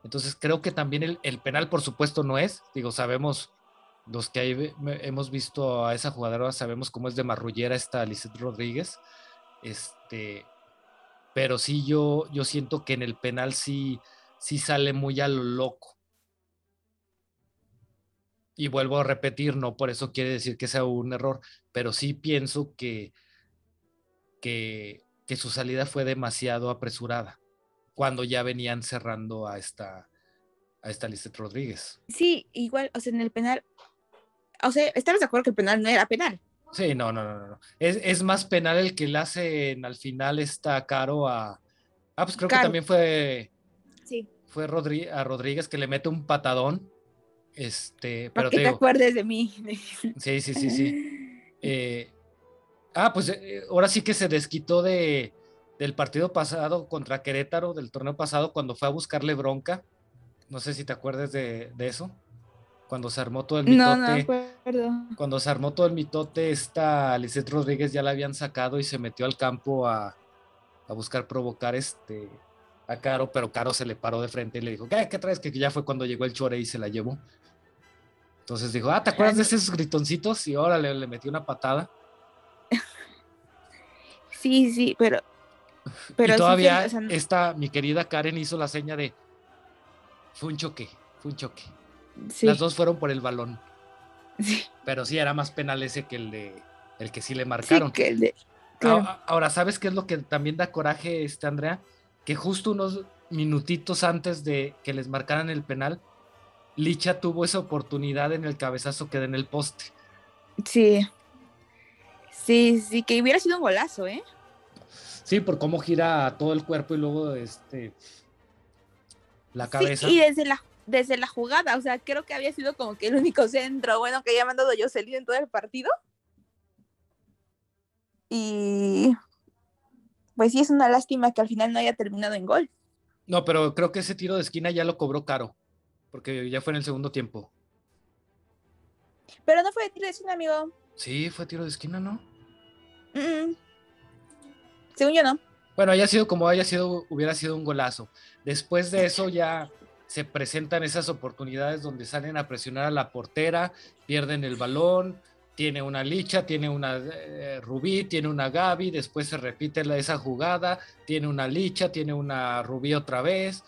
Entonces creo que también el, penal, por supuesto, no es. Digo, sabemos, los que hemos visto a esa jugadora, sabemos cómo es de marrullera esta Lizeth Rodríguez. Este, pero sí, yo, yo siento que en el penal sí, sí sale muy a lo loco. Y vuelvo a repetir, no por eso quiere decir que sea un error, pero sí pienso que, que, que su salida fue demasiado apresurada cuando ya venían cerrando a esta, a esta Lizeth Rodríguez. Sí, igual, o sea, en el penal, o sea, estamos de acuerdo que el penal no era penal. Sí, no, no, no, no. Es, es más penal el que le hace al final está caro a. Ah, pues creo que también fue. Sí. Fue a Rodríguez que le mete un patadón. Este, pero que te, acuerdes de mí. Sí, sí, sí, sí. Eh, ah, pues eh, ahora sí que se desquitó de, del partido pasado contra Querétaro, del torneo pasado, cuando fue a buscarle bronca. No sé si te acuerdas de, eso. Cuando se armó todo el mitote. No, no acuerdo. Cuando se armó todo el mitote, esta Lisette Rodríguez ya la habían sacado y se metió al campo a, buscar provocar este a Caro, pero Caro se le paró de frente y le dijo, ¿qué, qué traes? Que ya fue cuando llegó el chore y se la llevó. Entonces dijo, ah, ¿te acuerdas de esos gritoncitos? Y ahora le, metió una patada. Sí, sí, pero y todavía esta, mi querida Karen hizo la seña de fue un choque, fue un choque. Las dos fueron por el balón. Pero sí era más penal ese que el de el que sí le marcaron. ahora, ¿sabes qué es lo que también da coraje, este Andrea? Que justo unos minutitos antes de que les marcaran el penal, Licha tuvo esa oportunidad en el cabezazo que da en el poste. Sí. Sí, sí, que hubiera sido un golazo, ¿eh? Sí, por cómo gira todo el cuerpo y luego este la cabeza. y desde la, desde la jugada, o sea, creo que había sido como que el único centro, bueno, que había mandado Jocelyn en todo el partido. Y pues sí, es una lástima que al final no haya terminado en gol. No, pero creo que ese tiro de esquina ya lo cobró caro, porque ya fue en el segundo tiempo. Pero no fue de tiro de esquina, amigo. Sí, fue tiro de esquina, ¿no? Según yo no. Bueno, haya sido como haya sido, hubiera sido un golazo. Después de eso ya se presentan esas oportunidades donde salen a presionar a la portera, pierden el balón, tiene una Licha, tiene una eh, Rubí, tiene una Gaby, después se repite esa jugada, tiene una Licha, tiene una Rubí otra vez.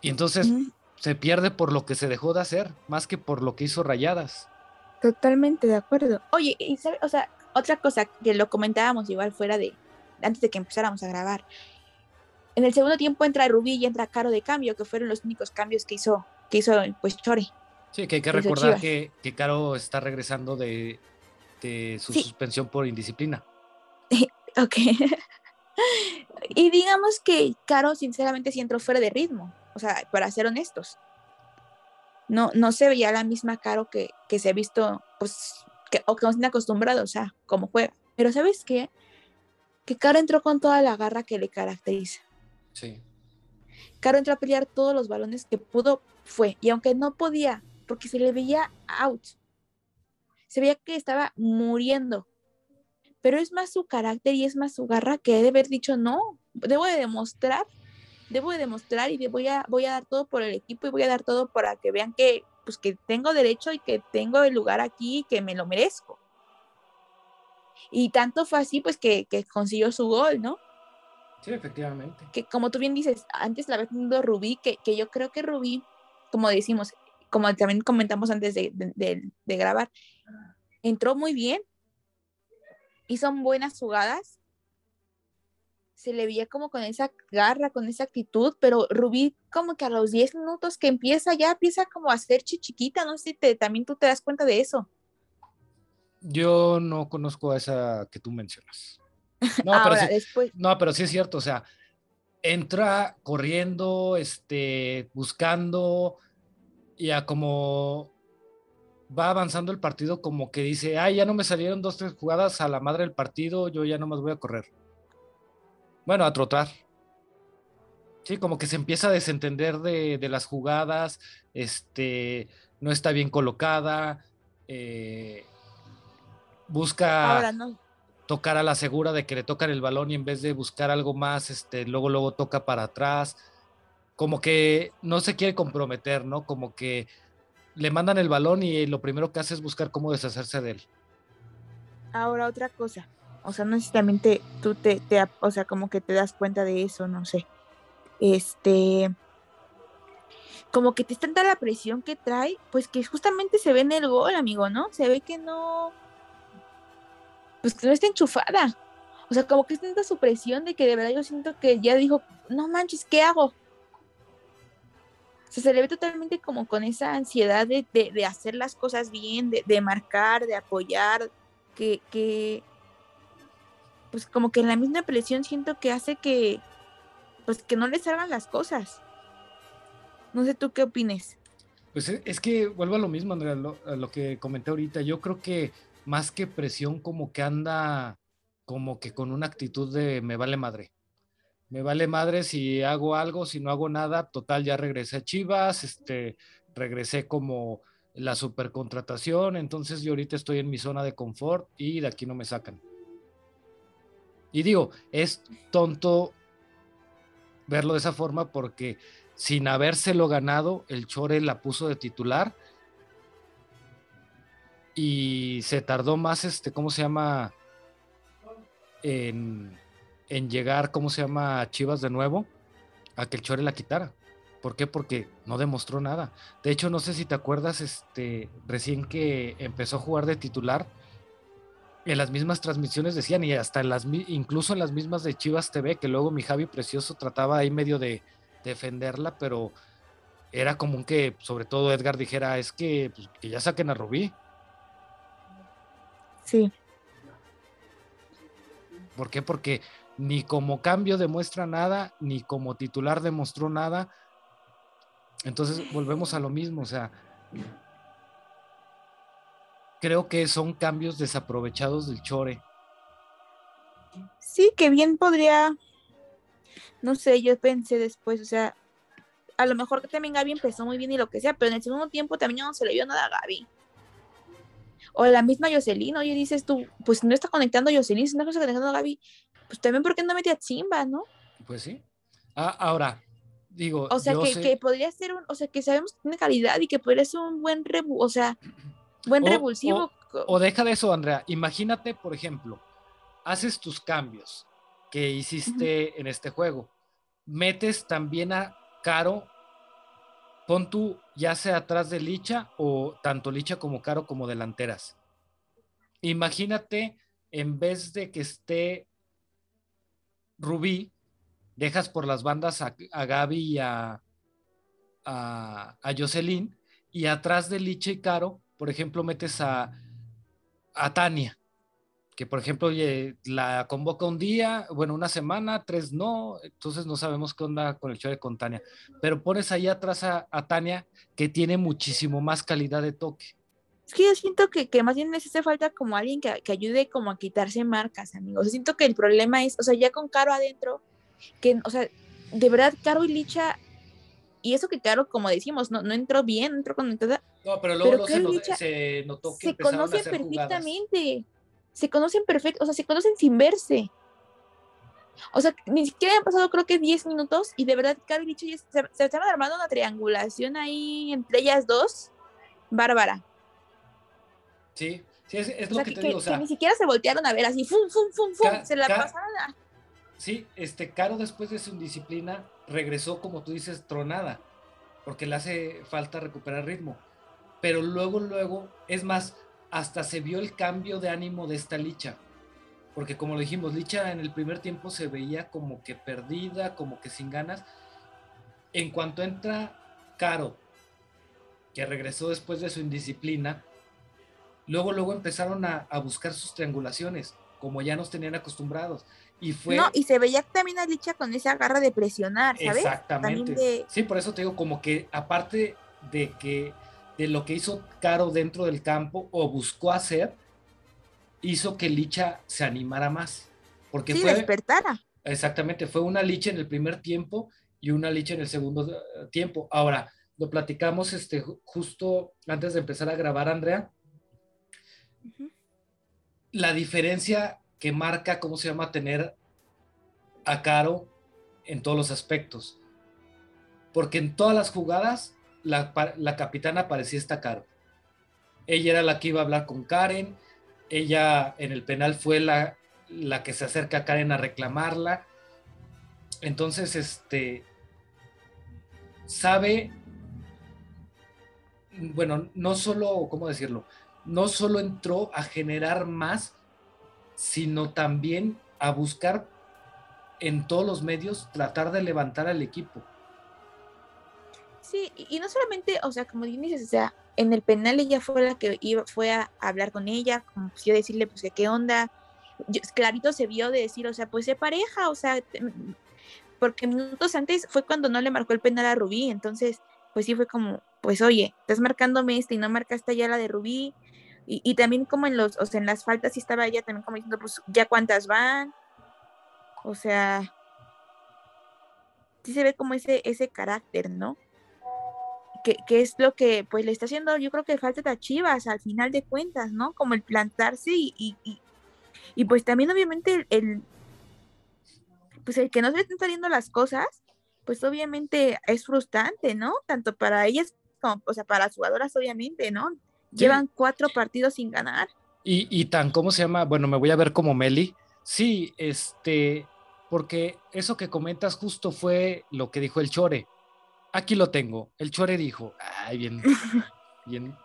Y entonces se pierde por lo que se dejó de hacer, más que por lo que hizo Rayadas. Totalmente de acuerdo. Oye, y sabe, o sea, otra cosa que lo comentábamos igual fuera de, antes de que empezáramos a grabar. En el segundo tiempo entra Rubí y entra Caro de cambio, que fueron los únicos cambios que hizo, que hizo pues Chori. Sí, que hay que recordar que, que, Caro está regresando de, su suspensión por indisciplina. ok. y digamos que Caro sinceramente sí entró fuera de ritmo, o sea, para ser honestos. No, no se veía la misma Caro que, que se ha visto pues o que nos tiene acostumbrados, o sea, como juega. Pero ¿sabes qué? Que Caro entró con toda la garra que le caracteriza. Sí. Caro entró a pelear todos los balones que pudo, fue. Y aunque no podía, porque se le veía out, se veía que estaba muriendo. Pero es más su carácter y es más su garra que debe haber dicho, no, debo de demostrar, debo de demostrar y voy a, voy a dar todo por el equipo y voy a dar todo para que vean que pues que tengo derecho y que tengo el lugar aquí y que me lo merezco. Y tanto fue así, pues que, consiguió su gol, ¿no? Sí, efectivamente. Que como tú bien dices, antes la había tenido Rubí, que, que yo creo que Rubí, como decimos, como también comentamos antes de, de grabar, entró muy bien, hizo buenas jugadas, se le veía como con esa garra, con esa actitud, pero Rubí como que a los 10 minutos que empieza, ya empieza como a ser chiquita, no sé si te, también tú te das cuenta de eso. Yo no conozco a esa que tú mencionas. No, pero sí, no, pero sí es cierto, o sea, entra corriendo, este, buscando, y a como va avanzando el partido, como que dice, ay, ya no me salieron dos, tres jugadas a la madre del partido, yo ya no más voy a correr. Bueno, a trotar. Sí, como que se empieza a desentender de, de las jugadas, este, no está bien colocada, eh, busca Ahora no. tocar a la segura de que le tocan el balón y en vez de buscar algo más, este, luego, luego toca para atrás. Como que no se quiere comprometer, ¿no? Como que le mandan el balón y lo primero que hace es buscar cómo deshacerse de él. Ahora otra cosa. O sea, no necesariamente tú te, te, o sea, como que te das cuenta de eso, no sé. Este, como que te es tanta la presión que trae, pues que justamente se ve en el gol, amigo, ¿no? Se ve que no, pues que no está enchufada. O sea, como que es tanta su presión de que de verdad yo siento que ya dijo, no manches, ¿qué hago? Sea, se le ve totalmente como con esa ansiedad de, de- de hacer las cosas bien, de, de marcar, de apoyar, que, que, pues como que en la misma presión siento que hace que, pues que no le salgan las cosas. No sé tú qué opines. Pues e- es que vuelvo a lo mismo, Andrea, lo, a lo que comenté ahorita. Yo creo que más que presión, como que anda como que con una actitud de me vale madre. Me vale madre si hago algo, si no hago nada, total, ya regresé a Chivas, este, regresé como la supercontratación, entonces yo ahorita estoy en mi zona de confort y de aquí no me sacan. Y digo, es tonto verlo de esa forma porque sin habérselo ganado, el Chore la puso de titular y se tardó más, este, ¿cómo se llama? En, en llegar, ¿cómo se llama? A Chivas de nuevo, a que el Chore la quitara. ¿Por qué? Porque no demostró nada. De hecho, no sé si te acuerdas, este, recién que empezó a jugar de titular, en las mismas transmisiones decían, y hasta en las, incluso en las mismas de Chivas TV, que luego mi Javi Precioso trataba ahí medio de defenderla, pero era común que, sobre todo Edgar dijera, es que, pues, que ya saquen a Rubí. Sí. ¿Por qué? Porque ni como cambio demuestra nada, ni como titular demostró nada. Entonces volvemos a lo mismo, o sea, creo que son cambios desaprovechados del Chore. Sí, que bien podría, no sé, yo pensé después, o sea, a lo mejor que también Gaby empezó muy bien y lo que sea, pero en el segundo tiempo también no se le vio nada a Gaby. O la misma Jocelyn, oye, dices tú, pues no está conectando a Jocelyn, no está conectando a Gaby, pues también ¿por qué no mete a Chimba, no? Pues sí. Ah, ahora, digo, O sea, que, sé- que podría ser un, o sea, que sabemos que tiene calidad y que podría ser un buen rebu, o sea, buen O- revulsivo. O deja de eso, Andrea. Imagínate, por ejemplo, haces tus cambios que hiciste en este juego. Metes también a Caro. Pon tú ya sea atrás de Licha o tanto Licha como Caro como delanteras. Imagínate, en vez de que esté Rubí, dejas por las bandas a, Gaby y a, a, Jocelyn, y atrás de Licha y Caro, por ejemplo, metes a, a Tania, que por ejemplo la convoca un día, bueno, una semana, tres no, entonces no sabemos qué onda con el show de con Tania, pero pones ahí atrás a Tania que tiene muchísimo más calidad de toque. Es que yo siento que, que más bien les hace falta como alguien que, que ayude como a quitarse marcas, amigos. siento que el problema es, o sea, ya con Caro adentro, que, o sea, de verdad, Caro y Licha, y eso que Caro, como decimos, no, no entró bien, no entró conectada, No, pero luego luego se se, Caro y Licha se notó que se a conocen jugadas. perfectamente, se conocen perfecto, o sea, se conocen sin verse. O sea, ni siquiera han pasado creo que 10 minutos y de verdad Caro y Licha ya se, se estaban armando una triangulación ahí entre ellas dos, bárbara. Sí, sí, es, es O lo sea, que que, te que- digo, que sea, ni siquiera se voltearon a ver así, fum, fum, fum, fum, se la pasaron a... Sí, este Caro después de su indisciplina regresó, como tú dices, tronada, porque le hace falta recuperar ritmo. Pero luego, luego, es más, hasta se vio el cambio de ánimo de esta Licha. Porque como lo dijimos, Licha en el primer tiempo se veía como que perdida, como que sin ganas. En cuanto entra Caro, que regresó después de su indisciplina, luego, luego empezaron a, a buscar sus triangulaciones, como ya nos tenían acostumbrados. Y fue... No, y se veía también a Licha con esa garra de presionar, ¿sabes? Exactamente. De... Sí, por eso te digo, como que aparte de que de lo que hizo Caro dentro del campo o buscó hacer, hizo que Licha se animara más. Porque Sí, fue, despertara. exactamente, fue una Licha en el primer tiempo y una Licha en el segundo eh, tiempo. Ahora, lo platicamos este, ju- justo antes de empezar a grabar, Andrea, La diferencia que marca, ¿cómo se llama?, tener a Caro en todos los aspectos. Porque en todas las jugadas, la, la capitana parecía estar Caro. Ella era la que iba a hablar con Karen. Ella en el penal fue la, la que se acerca a Karen a reclamarla. Entonces, este, sabe, bueno, no solo, ¿cómo decirlo? No solo entró a generar más, sino también a buscar en todos los medios tratar de levantar al equipo. Sí, y no solamente, o sea, como dices, o sea, en el penal ella fue la que iba, fue a hablar con ella, como pues yo decirle, pues, qué onda. Clarito se vio de decir, o sea, pues se pareja, o sea, porque minutos antes fue cuando no le marcó el penal a Rubí, entonces, pues sí fue como, pues oye, estás marcándome esta y no marcaste ya la de Rubí. Y, también como en los, o sea, en las faltas sí estaba ella también como diciendo, pues ya cuántas van. O sea, sí se ve como ese, ese carácter, ¿no? Que, que es lo que pues le está haciendo, yo creo que falta a Chivas al final de cuentas, ¿no? Como el plantarse y, y, y- pues también obviamente el, pues el que no se le estén saliendo las cosas, pues obviamente es frustrante, ¿no? Tanto para ellas como, o sea, para las jugadoras obviamente, ¿no? Llevan cuatro partidos sin ganar. Y, y tan, ¿cómo se llama? Bueno, me voy a ver como Meli. Sí, este, porque eso que comentas justo fue lo que dijo el Chore. Aquí lo tengo. El Chore dijo, ay, bien, bien,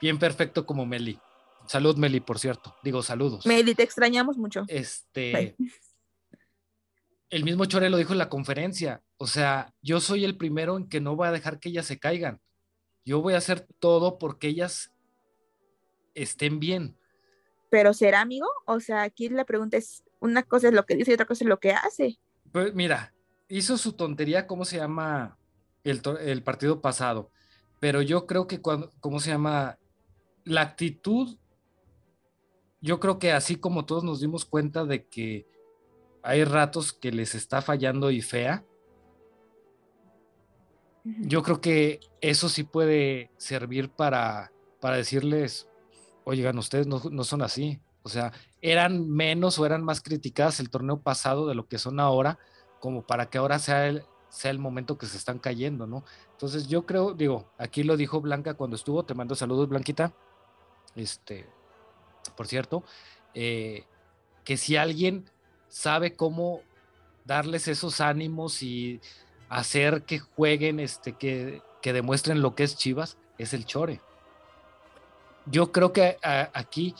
bien perfecto como Meli. Salud, Meli, por cierto. Digo, saludos. Meli, te extrañamos mucho. Este, el mismo Chore lo dijo en la conferencia. O sea, yo soy el primero en que no voy a dejar que ellas se caigan. Yo voy a hacer todo porque ellas estén bien. Pero será amigo, o sea, aquí la pregunta es, una cosa es lo que dice y otra cosa es lo que hace. Pues mira, hizo su tontería, ¿cómo se llama el, el partido pasado? Pero yo creo que cuando, ¿cómo se llama? La actitud, yo creo que así como todos nos dimos cuenta de que hay ratos que les está fallando y fea, yo creo que eso sí puede servir para, para decirles, oigan, ustedes no, no son así. O sea, eran menos o eran más criticadas el torneo pasado de lo que son ahora, como para que ahora sea el, sea el momento que se están cayendo, ¿no? Entonces yo creo, digo, aquí lo dijo Blanca cuando estuvo, te mando saludos, Blanquita. Este, por cierto, eh, que si alguien sabe cómo darles esos ánimos y hacer que jueguen, este, que, que demuestren lo que es Chivas, es el Chore. Yo creo que a- aquí,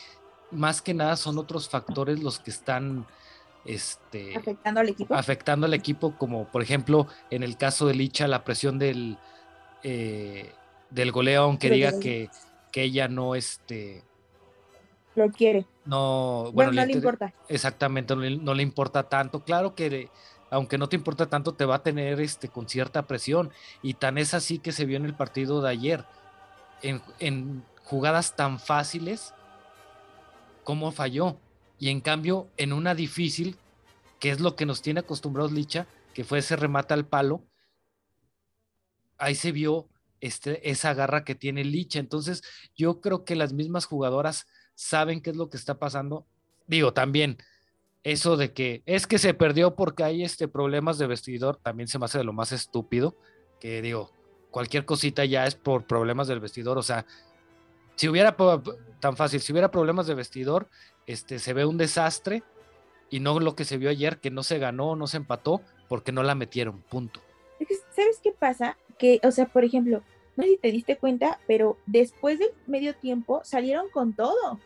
más que nada, son otros factores los que están este, Afectando al equipo. afectando al equipo, como por ejemplo en el caso de Licha, la presión del, eh, del goleo, aunque diga que, que ella no, este, Lo quiere. no, Bueno, no le importa. Exactamente, no le, no le importa tanto. Claro que aunque no te importa tanto, te va a tener este, con cierta presión. Y tan es así que se vio en el partido de ayer. En, en jugadas tan fáciles, cómo falló. Y en cambio, en una difícil, que es lo que nos tiene acostumbrados Licha, que fue ese remate al palo, ahí se vio este, esa garra que tiene Licha. Entonces, yo creo que las mismas jugadoras saben qué es lo que está pasando. Digo, también eso de que es que se perdió porque hay este problemas de vestidor, también se me hace de lo más estúpido, que digo, cualquier cosita ya es por problemas del vestidor, o sea, si hubiera tan fácil, si hubiera problemas de vestidor, este se ve un desastre y no lo que se vio ayer que no se ganó, no se empató porque no la metieron, punto. ¿Sabes qué pasa? Que, o sea, por ejemplo, no sé si te diste cuenta, pero después del medio tiempo salieron con todo.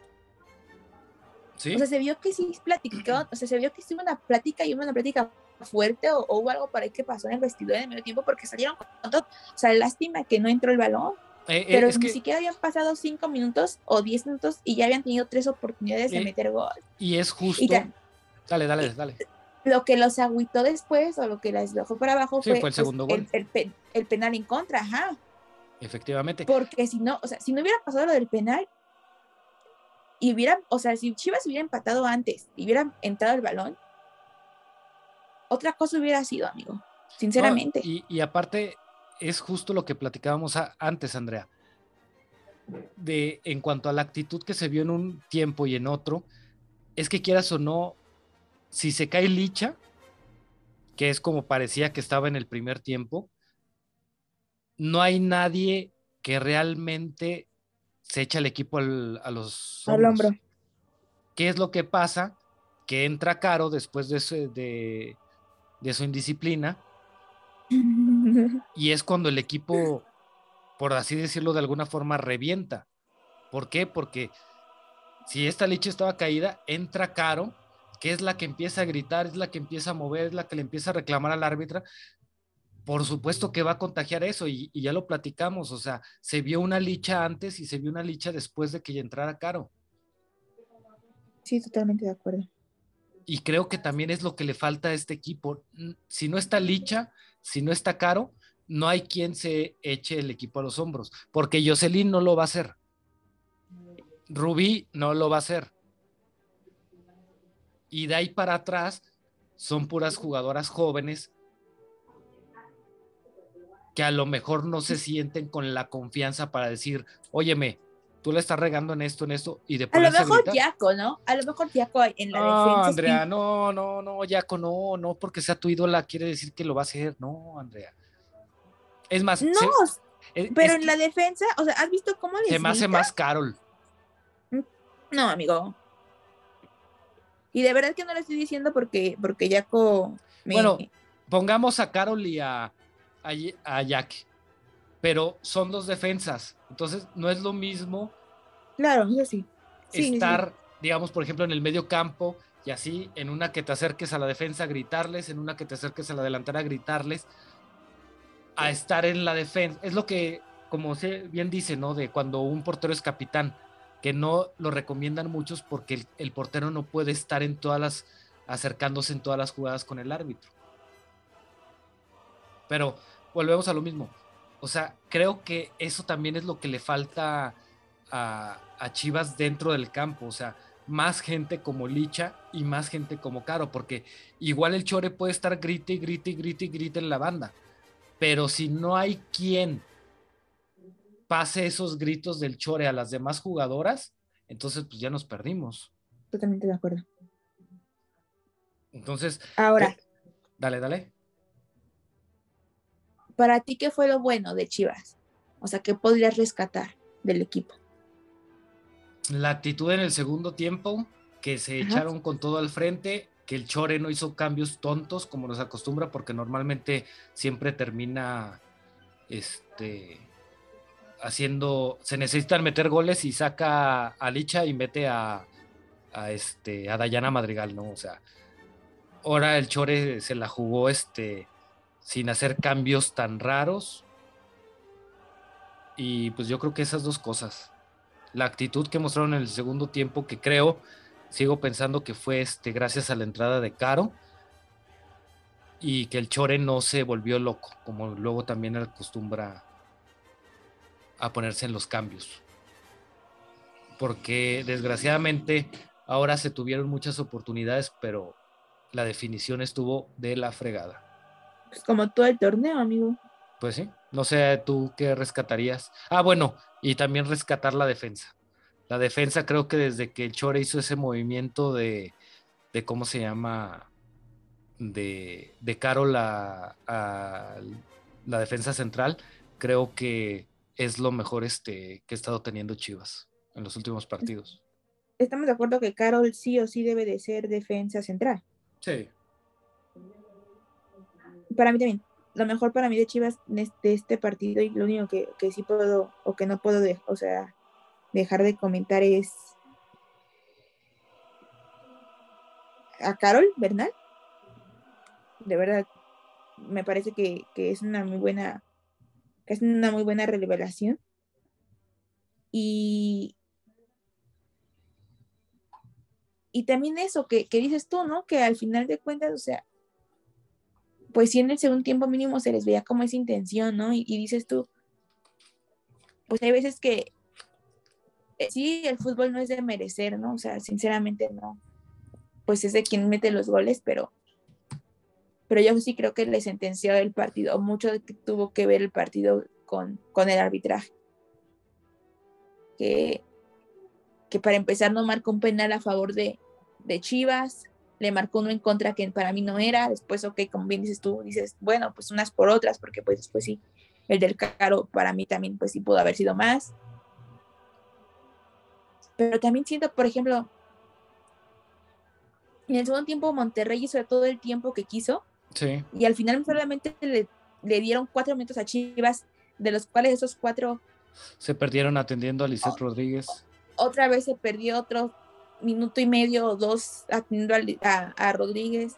¿Sí? O sea, se vio que sí platicaron, o sea, se vio que sí hubo una plática y hubo una plática fuerte o, o hubo algo por ahí que pasó en el vestidor en el medio tiempo porque salieron con todo. O sea, lástima que no entró el balón, Eh, eh, pero es ni que- siquiera habían pasado cinco minutos o diez minutos y ya habían tenido tres oportunidades de Eh, meter gol. y es justo. Y Dale, dale, dale. lo que los agüitó después o lo que las dejó para abajo Sí, fue, fue el pues, segundo gol. el, el penal en contra, ajá. Efectivamente. Porque si no, o sea, si no hubiera pasado lo del penal y hubiera, o sea, si Chivas hubiera empatado antes y hubiera entrado el balón, otra cosa hubiera sido, amigo, sinceramente. Y, aparte, es justo lo que platicábamos antes, Andrea. De en cuanto a la actitud que se vio en un tiempo y en otro, es que quieras o no, si se cae Licha, que es como parecía que estaba en el primer tiempo, no hay nadie que realmente se echa el equipo al, a los al hombro. ¿Qué es lo que pasa? Que entra Caro después de su, de, de su indisciplina y es cuando el equipo, por así decirlo de alguna forma, revienta. ¿Por qué? Porque si esta leche estaba caída, entra Caro, que es la que empieza a gritar, es la que empieza a mover, es la que le empieza a reclamar al árbitra. Por supuesto que va a contagiar eso y, y ya lo platicamos, o sea, se vio una licha antes y se vio una licha después de que ya entrara Caro. Sí, totalmente de acuerdo. Y creo que también es lo que le falta a este equipo. Si no está licha, si no está caro, no hay quien se eche el equipo a los hombros, porque Jocelyn no lo va a hacer. Rubí no lo va a hacer. Y de ahí para atrás son puras jugadoras jóvenes que a lo mejor no se sienten con la confianza para decir, óyeme, tú le estás regando en esto, en esto, y de A lo mejor Yaco, ¿no? A lo mejor Yaco en la no, defensa. Andrea, no, no, no, Yaco, no, no, porque sea tu ídola quiere decir que lo va a hacer, no, Andrea. Es más, No, se, es- pero es en la defensa, o sea, ¿has visto cómo les se me hace más Carol. No, amigo. Y de verdad que no lo estoy diciendo porque, porque Yaco me... Bueno, Pongamos a Carol y a, a, Jack, pero son dos defensas, entonces no es lo mismo claro, eso sí. Sí, sí, sí. estar, digamos, por ejemplo, en el medio campo y así, en una que te acerques a la defensa, gritarles, en una que te acerques a la delantera, gritarles, a estar en la defensa. Es lo que, como se bien dice, ¿no? De cuando un portero es capitán, que no lo recomiendan muchos porque el, el portero no puede estar en todas las, acercándose en todas las jugadas con el árbitro. Pero volvemos a lo mismo. O sea, creo que eso también es lo que le falta a, a Chivas dentro del campo. O sea, más gente como Licha y más gente como Caro, porque igual el Chore puede estar grite y grite y grite y grite en la banda. Pero si no hay quien pase esos gritos del Chore a las demás jugadoras, entonces pues ya nos perdimos. Totalmente de acuerdo. Entonces, Ahora, ¿qué? dale, dale. Para ti, ¿qué fue lo bueno de Chivas? O sea, ¿qué podrías rescatar del equipo? La actitud en el segundo tiempo, que se Ajá. echaron con todo al frente, que el Chore no hizo cambios tontos como nos acostumbra, porque normalmente siempre termina este haciendo, se necesitan meter goles y saca a Licha y mete a, a este a Dayana Madrigal, ¿no? O sea, ahora el Chore se la jugó este sin hacer cambios tan raros. Y pues yo creo que esas dos cosas la actitud que mostraron en el segundo tiempo, que creo, sigo pensando que fue este, gracias a la entrada de Caro y que el Chore no se volvió loco, como luego también acostumbra a ponerse en los cambios. Porque desgraciadamente ahora se tuvieron muchas oportunidades, pero la definición estuvo de la fregada. Pues como todo el torneo, amigo. Pues sí, no sé tú qué rescatarías. Ah, bueno, y también rescatar la defensa. La defensa creo que desde que el Chore hizo ese movimiento de, de ¿cómo se llama? De, de Carol a, a la defensa central, creo que es lo mejor este, que ha estado teniendo Chivas en los últimos partidos. Estamos de acuerdo que Carol sí o sí debe de ser defensa central. Sí. Para mí también. Lo mejor para mí de Chivas de este, partido y lo único que, que sí puedo o que no puedo o sea, dejar de comentar es a Carol Bernal. De verdad, me parece que, que es una muy buena que es una muy buena revelación. Y, y también eso que, que dices tú, ¿no? Que al final de cuentas, o sea, pues sí en el segundo tiempo mínimo se les veía como esa intención, ¿no? Y, dices tú, pues hay veces que eh, sí, el fútbol no es de merecer, ¿no? O sea, sinceramente no. Pues es de quien mete los goles, pero pero yo sí creo que le sentenció el partido, mucho que tuvo que ver el partido con, con el arbitraje. Que, que para empezar no marcó un penal a favor de, de Chivas, le marcó uno en contra que para mí no era, después, ok, como bien dices tú, dices, bueno, pues unas por otras, porque pues después sí, el del Caro para mí también pues sí pudo haber sido más. Pero también siento, por ejemplo, en el segundo tiempo Monterrey hizo todo el tiempo que quiso. Sí. Y al final solamente le, le dieron cuatro minutos a Chivas, de los cuales esos cuatro... Se perdieron atendiendo a Lisette. Rodríguez. Otra vez se perdió otro minuto y medio o dos atendiendo a, a- a Rodríguez.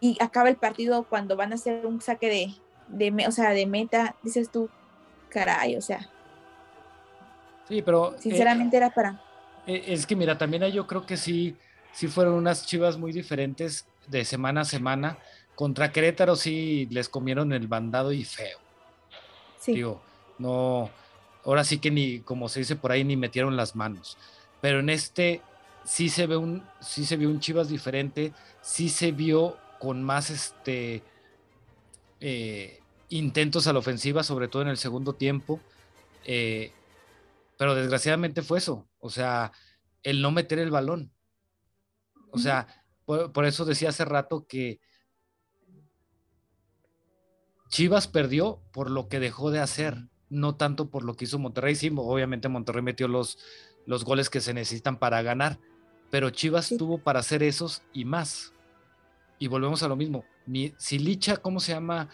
Y acaba el partido cuando van a hacer un saque de, de, o sea, de meta. Dices tú, caray, o sea, Sí, pero... eh, sinceramente era para... Eh, Es que mira, también yo creo que sí, sí fueron unas chivas muy diferentes de semana a semana. Contra Querétaro sí les comieron el bandado y feo. Sí, Digo, no, ahora sí que ni, como se dice por ahí, ni metieron las manos. Pero en este sí se ve un, sí se vio un Chivas diferente, sí se vio con más este eh, intentos a la ofensiva, sobre todo en el segundo tiempo. eh, pero desgraciadamente fue eso. O sea, el no meter el balón. O sea, por, por eso decía hace rato que Chivas perdió por lo que dejó de hacer, no tanto por lo que hizo Monterrey. Sí, obviamente Monterrey metió los, los goles que se necesitan para ganar, pero Chivas Sí. tuvo para hacer esos y más. Y volvemos a lo mismo. Mi- si Licha, ¿cómo se llama?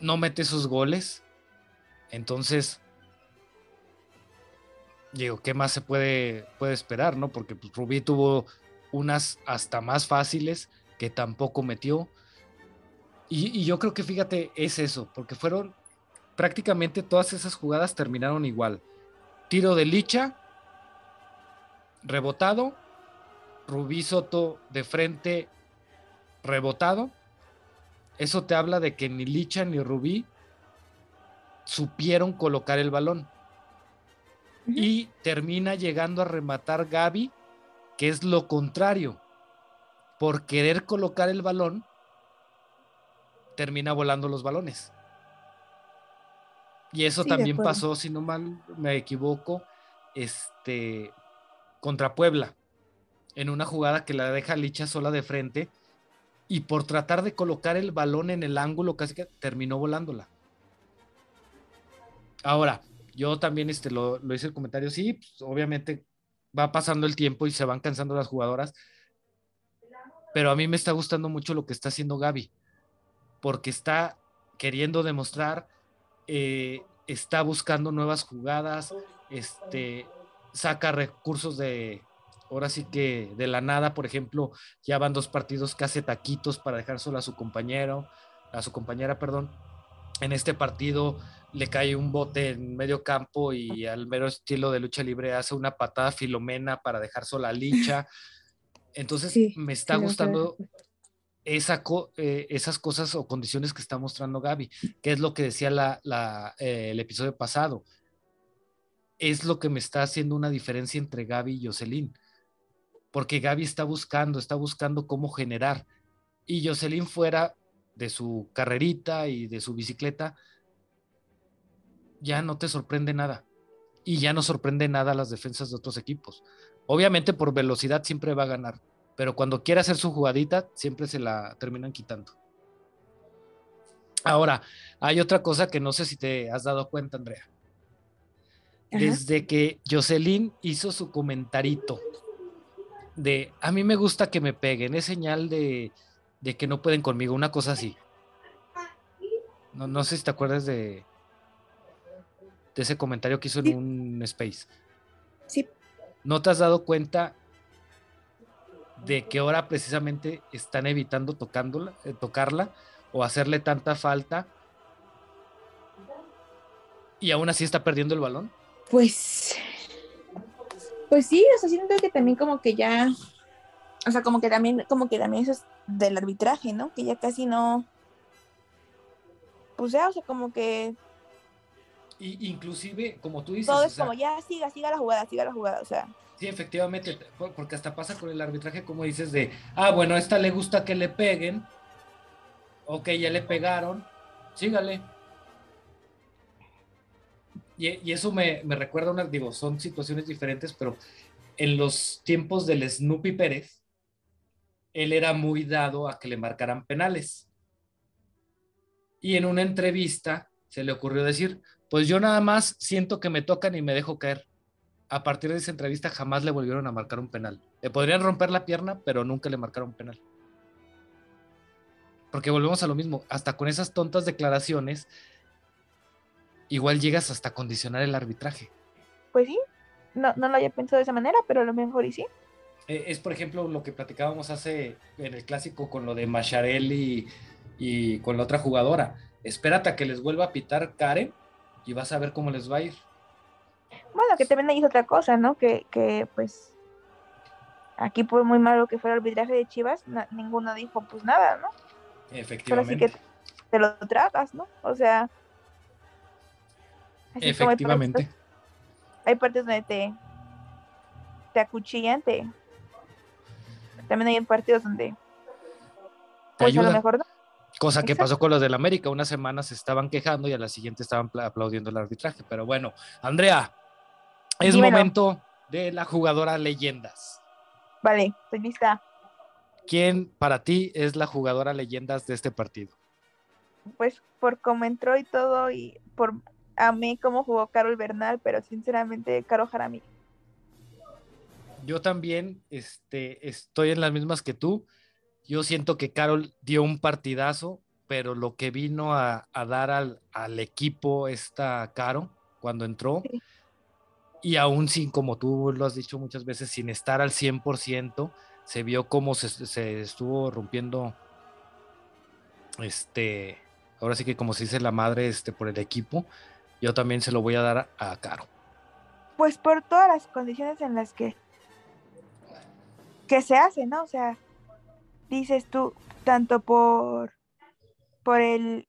No mete esos goles, entonces digo, ¿qué más se puede, puede esperar, no? Porque pues, Rubí tuvo unas hasta más fáciles que tampoco metió. Y, y yo creo que fíjate, es eso, porque fueron prácticamente todas esas jugadas terminaron igual. Tiro de Licha, rebotado, Rubí Soto de frente, rebotado. Eso te habla de que ni Licha ni Rubí supieron colocar el balón y termina llegando a rematar Gaby, que es lo contrario. Por querer colocar el balón, termina volando los balones. Y eso Sí, también pasó, si no mal me equivoco, este contra Puebla, en una jugada que la deja Licha sola de frente y por tratar de colocar el balón en el ángulo casi que terminó volándola. Ahora, yo también este, lo, hice el comentario, sí, pues, obviamente va pasando el tiempo y se van cansando las jugadoras, pero a mí me está gustando mucho lo que está haciendo Gaby, porque está queriendo demostrar, eh, está buscando nuevas jugadas, este, saca recursos de, ahora sí que de la nada, por ejemplo, ya van dos partidos que hace taquitos para dejar sola a su compañero, a su compañera, perdón. En este partido le cae un bote en medio campo y al mero estilo de lucha libre hace una patada filomena para dejar sola a Licha. Entonces Sí, me está sí, no, gustando esa co- eh, esas cosas o condiciones que está mostrando Gaby, que es lo que decía la, la, eh, el episodio pasado. Es lo que me está haciendo una diferencia entre Gaby y Jocelyn. Porque Gaby está buscando, está buscando cómo generar. Y Jocelyn fuera de su carrerita y de su bicicleta, ya no te sorprende nada. Y ya no sorprende nada las defensas de otros equipos. Obviamente por velocidad siempre va a ganar, pero cuando quiere hacer su jugadita, siempre se la terminan quitando. Ahora, hay otra cosa que no sé si te has dado cuenta, Andrea. Ajá. Desde que Jocelyn hizo su comentarito de a mí me gusta que me peguen, es señal de, de que no pueden conmigo, una cosa así. No, no sé si te acuerdas de, de ese comentario que hizo en un space. Sí, ¿No te has dado cuenta de que ahora precisamente están evitando tocándola, eh, tocarla o hacerle tanta falta y aún así está perdiendo el balón? Pues, pues sí, o sea, siento que también como que ya, o sea, como que también, como que también eso es del arbitraje, ¿no? Que ya casi no, pues ya, o sea, como que Y inclusive, como tú dices, Todo o es sea, como ya siga, siga la jugada, siga la jugada. O sea, Sí, efectivamente, por- porque hasta pasa con el arbitraje, como dices, de, ah, bueno, a esta le gusta que le peguen, ok, ya le pegaron, sígale. Y, eso me, me recuerda, unas, digo, son situaciones diferentes, pero en los tiempos del Snoopy Pérez, él era muy dado a que le marcaran penales. Y en una entrevista se le ocurrió decir, pues yo nada más siento que me tocan y me dejo caer a partir de esa entrevista jamás le volvieron a marcar un penal. Le podrían romper la pierna, pero nunca le marcaron penal. Porque volvemos a lo mismo, hasta con esas tontas declaraciones, igual llegas hasta condicionar el arbitraje. pues sí, no, no lo había pensado de esa manera, pero a lo mejor y sí. Eh, es, por ejemplo, lo que platicábamos hace en el clásico con lo de Macharelli y con la otra jugadora. Espérate a que les vuelva a pitar Karen y vas a ver cómo les va a ir. Bueno, que también ahí es otra cosa, ¿no? Que, que pues aquí por muy malo que fuera el arbitraje de Chivas, na- ninguno dijo pues nada, ¿no? Pero Efectivamente. que te lo tragas, ¿no? O sea... así como hay Efectivamente. partes- hay partes donde te, te acuchillan, te... También hay partidos donde Te pues a lo ayuda. mejor no. Cosa que Exacto. pasó con los del América. Unas semanas se estaban quejando y a la siguiente estaban pla- aplaudiendo el arbitraje. Pero bueno, Andrea, es Dímelo. momento de la jugadora leyendas. Vale, estoy lista. ¿Quién para ti es la jugadora leyendas de este partido? Pues por cómo entró y todo y por amé cómo jugó Carol Bernal, pero sinceramente Caro Jaramillo. Yo también este, estoy en las mismas que tú. Yo siento que Carol dio un partidazo, pero lo que vino a, a dar al, al equipo esta Caro cuando entró, Sí. y aún sin, como tú lo has dicho muchas veces, sin estar al 100%, se vio cómo se, se estuvo rompiendo, este, ahora sí que como se dice la madre este, por el equipo, yo también se lo voy a dar a, Caro. Pues por todas las condiciones en las que que se hace, ¿no? O sea, dices tú tanto por por el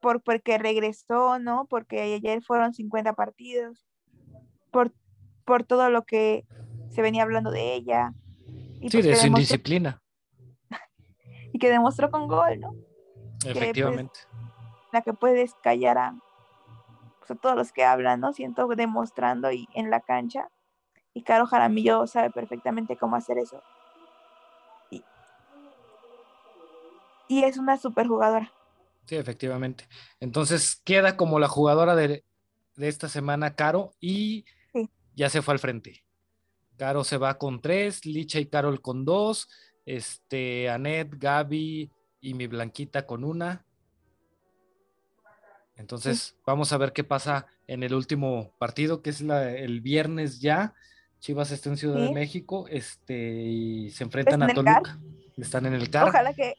por porque regresó, ¿no? Porque ayer fueron 50 partidos. Por por todo lo que se venía hablando de ella. Y, Sí, pues de su indisciplina, y que demostró con gol, ¿no? pues, efectivamente. la que puedes callar a, a todos los que hablan, ¿no? Siento demostrando y en la cancha. Y Caro Jaramillo sabe perfectamente cómo hacer eso. Y, y es una super jugadora. Sí, efectivamente. Entonces queda como la jugadora de, de esta semana, Caro, y Sí. ya se fue al frente. Caro se va con tres, Licha y Carol con dos, este, Anet, Gaby y mi Blanquita con una. Entonces, vamos a ver qué pasa en el último partido, que es la- el viernes ya. Chivas está en Ciudad de. México, este, y se enfrentan en a. Toluca. Están en el CAR. Ojalá que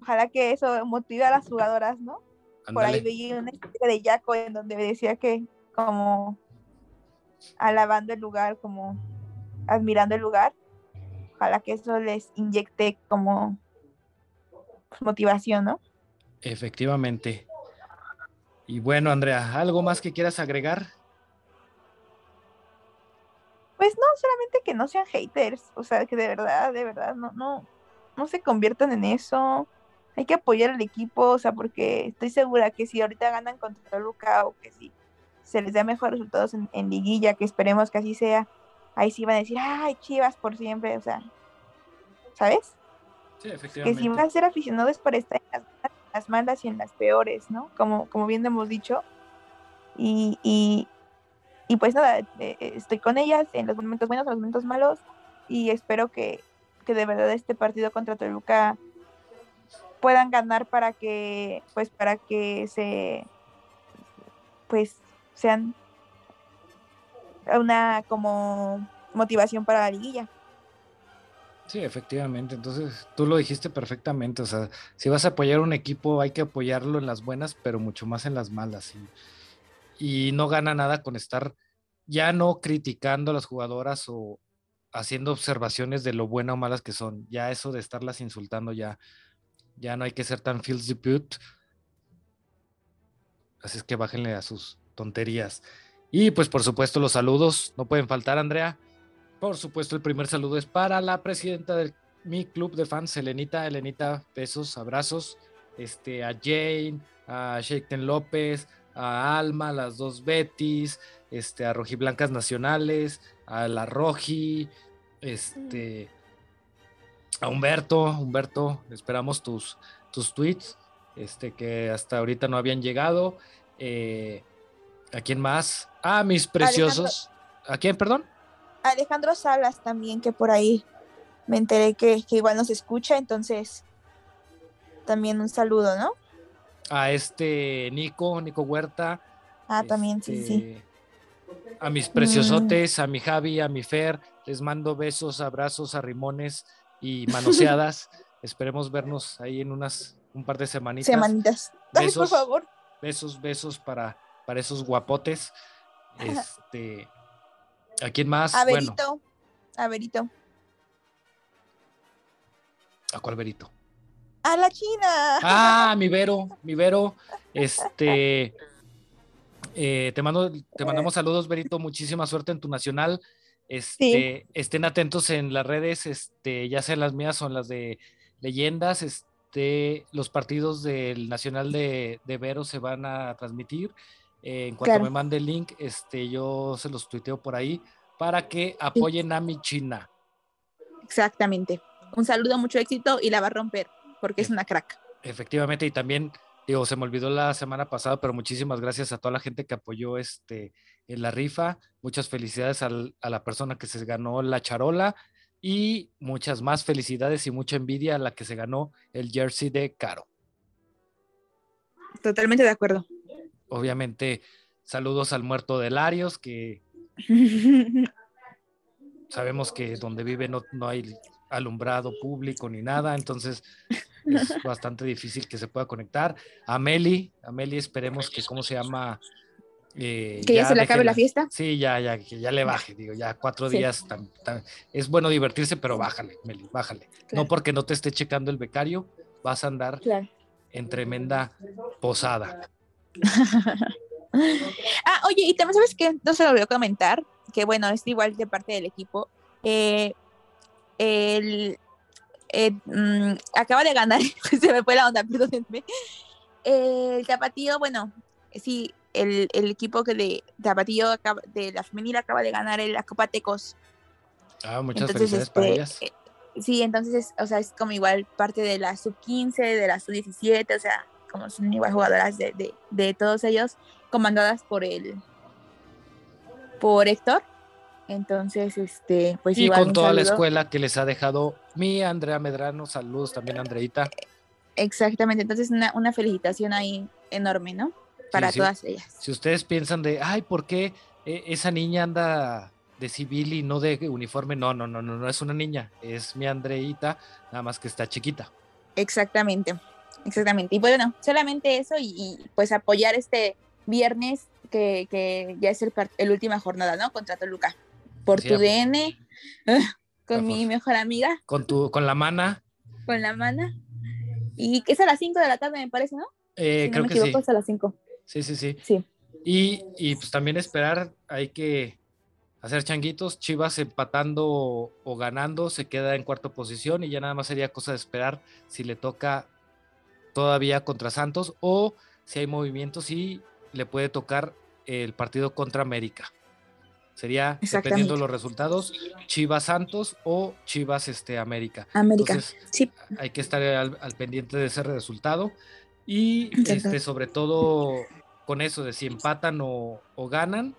ojalá que eso motive a las jugadoras, ¿no? Por ahí veía una historia de Yaco en donde decía que como alabando el lugar, como admirando el lugar. Ojalá que eso les inyecte como pues, motivación, ¿no? Efectivamente. Y bueno, Andrea, ¿algo más que quieras agregar? Pues no, solamente que no sean haters, o sea, que de verdad, de verdad, no, no, no se conviertan en eso. Hay que apoyar al equipo, o sea, porque estoy segura que si ahorita ganan contra Luca o que si se les da mejores resultados en, en liguilla, que esperemos que así sea, ahí sí van a decir, ay, chivas por siempre, o sea, ¿sabes? Sí, Que si van a ser aficionados por estar en las, las malas y en las peores, ¿no? Como, como bien hemos dicho. Y, y, y pues nada, eh, eh, estoy con ellas en los momentos buenos, en los momentos malos. Y espero que, que de verdad este partido contra Toluca puedan ganar para que, pues, para que se, pues, sean una como motivación para la liguilla. Sí, efectivamente. Entonces, tú lo dijiste perfectamente. O sea, si vas a apoyar un equipo, hay que apoyarlo en las buenas, pero mucho más en las malas. Y, no gana nada con estar ya no criticando a las jugadoras o haciendo observaciones de lo buenas o malas que son. Ya eso de estarlas insultando, ya, ya no hay que ser tan feels the put. Así es que bájenle a sus tonterías. Y pues por supuesto los saludos no pueden faltar, Andrea. Por supuesto el primer saludo es para la presidenta de mi club de fans, Elenita. Elenita, besos, abrazos. Este, a Jane, a Sheikten López, a Alma, las dos Betis, este, a Rojiblancas Nacionales, a la Roji, este, a Humberto, Humberto, esperamos tus, tus tweets, este, que hasta ahorita no habían llegado. Eh, ¿A quién más? Ah, mis preciosos. ¿A quién, perdón? Alejandro Salas también, que por ahí me enteré que, que igual nos escucha, entonces también un saludo, ¿no? A este Nico, Nico Huerta. Ah, también, sí, sí. este, A mis preciosotes, a mi Javi, a mi Fer, les mando besos, abrazos, arrimones y manoseadas. Esperemos vernos ahí en unas un par de semanitas. Semanitas. Ay, por Besos. favor. Besos, besos para, para esos guapotes. Este, ¿a quién más? A Bueno, Berito. A Berito. ¿a cuál verito? A la China. Ah, mi Vero, mi Vero. Este, eh, te mando, te mandamos saludos, Verito. Muchísima suerte en tu nacional. Este, estén atentos en las redes, este, ya sean las mías o las de leyendas. Este, los partidos del Nacional de, de Vero se van a transmitir. Eh, en cuanto Claro. me mande el link, este, yo se los tuiteo por ahí para que apoyen a mi China. Exactamente. Un saludo, mucho éxito y la va a romper porque es una crack. Efectivamente, y también, digo, se me olvidó la semana pasada, pero muchísimas gracias a toda la gente que apoyó este en la rifa. Muchas felicidades al- a la persona que se ganó la charola y muchas más felicidades y mucha envidia a la que se ganó el jersey de Caro. Totalmente de acuerdo. Obviamente, saludos al muerto de Larios, que sabemos que donde vive no, no hay alumbrado público ni nada, entonces es bastante difícil que se pueda conectar. A Meli, a Meli esperemos que, ¿cómo se llama? Eh, que ya, se le acabe la fiesta. Sí, ya, ya, que ya le baje, digo, ya cuatro Sí. días. tan- tan- es bueno divertirse, pero bájale, Meli, bájale. No porque no te esté checando el becario, vas a andar Claro. en tremenda posada. Ah, oye, y también sabes que no se lo voy a comentar, que bueno, es igual de parte del equipo. Eh, el, eh, mm, acaba de ganar, se me fue la onda, perdónenme. El Tapatío, bueno, sí, el, el equipo que de Tapatío acaba- de la femenil acaba de ganar el, la Copa Tecos. Ah, muchas Entonces, felicidades para este, ellas. eh, sí, entonces, es, o sea, es como igual parte de la sub-15, de la sub-17, o sea, como son igual jugadoras de, de, de todos ellos, comandadas por el, por Héctor. Entonces, este, pues y igual con toda la escuela que les ha dejado mi Andrea Medrano. Saludos también, Andreita. Exactamente, entonces una, una felicitación ahí enorme, ¿no? Para sí. todas ellas. Si ustedes piensan de, ay, ¿por qué eh, esa niña anda de civil y no de uniforme? No, no, no, no, no es una niña, es mi Andreita, nada más que está chiquita. Exactamente, exactamente. Y bueno, solamente eso y, y, pues apoyar este viernes que, que ya es el, el última jornada, ¿no? Contra Toluca. Por Sí, tu DN, ah, con mi mejor amiga, Con tu, con la mana, con la mana. Y que es a las 5 de la tarde, me parece, ¿no? eh, si no creo me que sí. equivoco, es a las 5. Sí, sí, sí. Sí. Y, y pues también esperar, hay que hacer changuitos. Chivas empatando o ganando se queda en cuarta posición y ya nada más sería cosa de esperar si le toca todavía contra Santos o si hay movimientos y le puede tocar el partido contra América. Sería, dependiendo de los resultados, Chivas Santos o Chivas este, América. América. Entonces, sí, hay que estar al, al pendiente de ese resultado y este, sobre todo con eso de si empatan o, o ganan,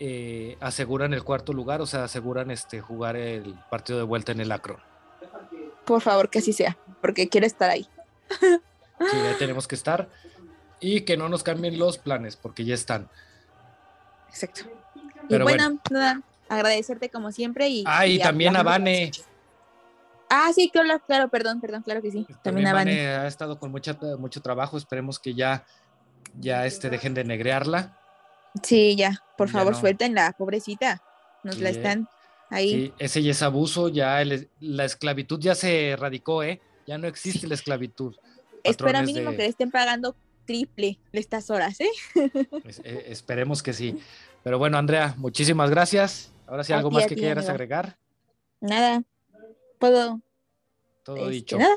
eh, aseguran el cuarto lugar, o sea, aseguran este, jugar el partido de vuelta en el Acron. por favor, que así sea, porque quiero estar ahí. Sí, ya tenemos que estar y que no nos cambien los planes, porque ya están. Exacto. Y Pero bueno, nada, agradecerte como siempre y... Ah, y también a. Vane. Ah, sí, claro, claro, perdón, perdón, claro que sí. También, También a Vane. Ha estado con mucha, mucho trabajo, esperemos que ya, ya este, dejen de negrearla. Sí, ya, por Ya favor, no. suéltenla, pobrecita. Nos la Sí, eh. están ahí. Sí, ese ya es abuso, ya el- la esclavitud ya se erradicó, ¿eh? Ya no existe la esclavitud. Espero Patrones mínimo de- que le estén pagando triple de estas horas, ¿eh? Es- eh, esperemos que sí. Pero bueno, Andrea, muchísimas gracias. Ahora sí, algo ti, más que ti, quieras amigo. agregar. Nada, puedo. Todo este, dicho. Nada,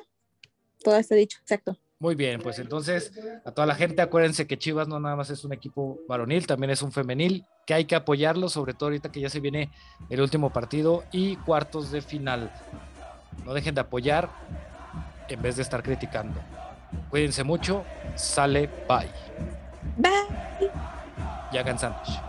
todo está dicho, exacto. Muy bien, pues entonces a toda la gente acuérdense que Chivas no nada más es un equipo varonil, también es un femenil, que hay que apoyarlo, sobre todo ahorita que ya se viene el último partido y cuartos de final. No dejen de apoyar en vez de estar criticando. Cuídense mucho, sale, bye. Bye. Y hagan sándwich.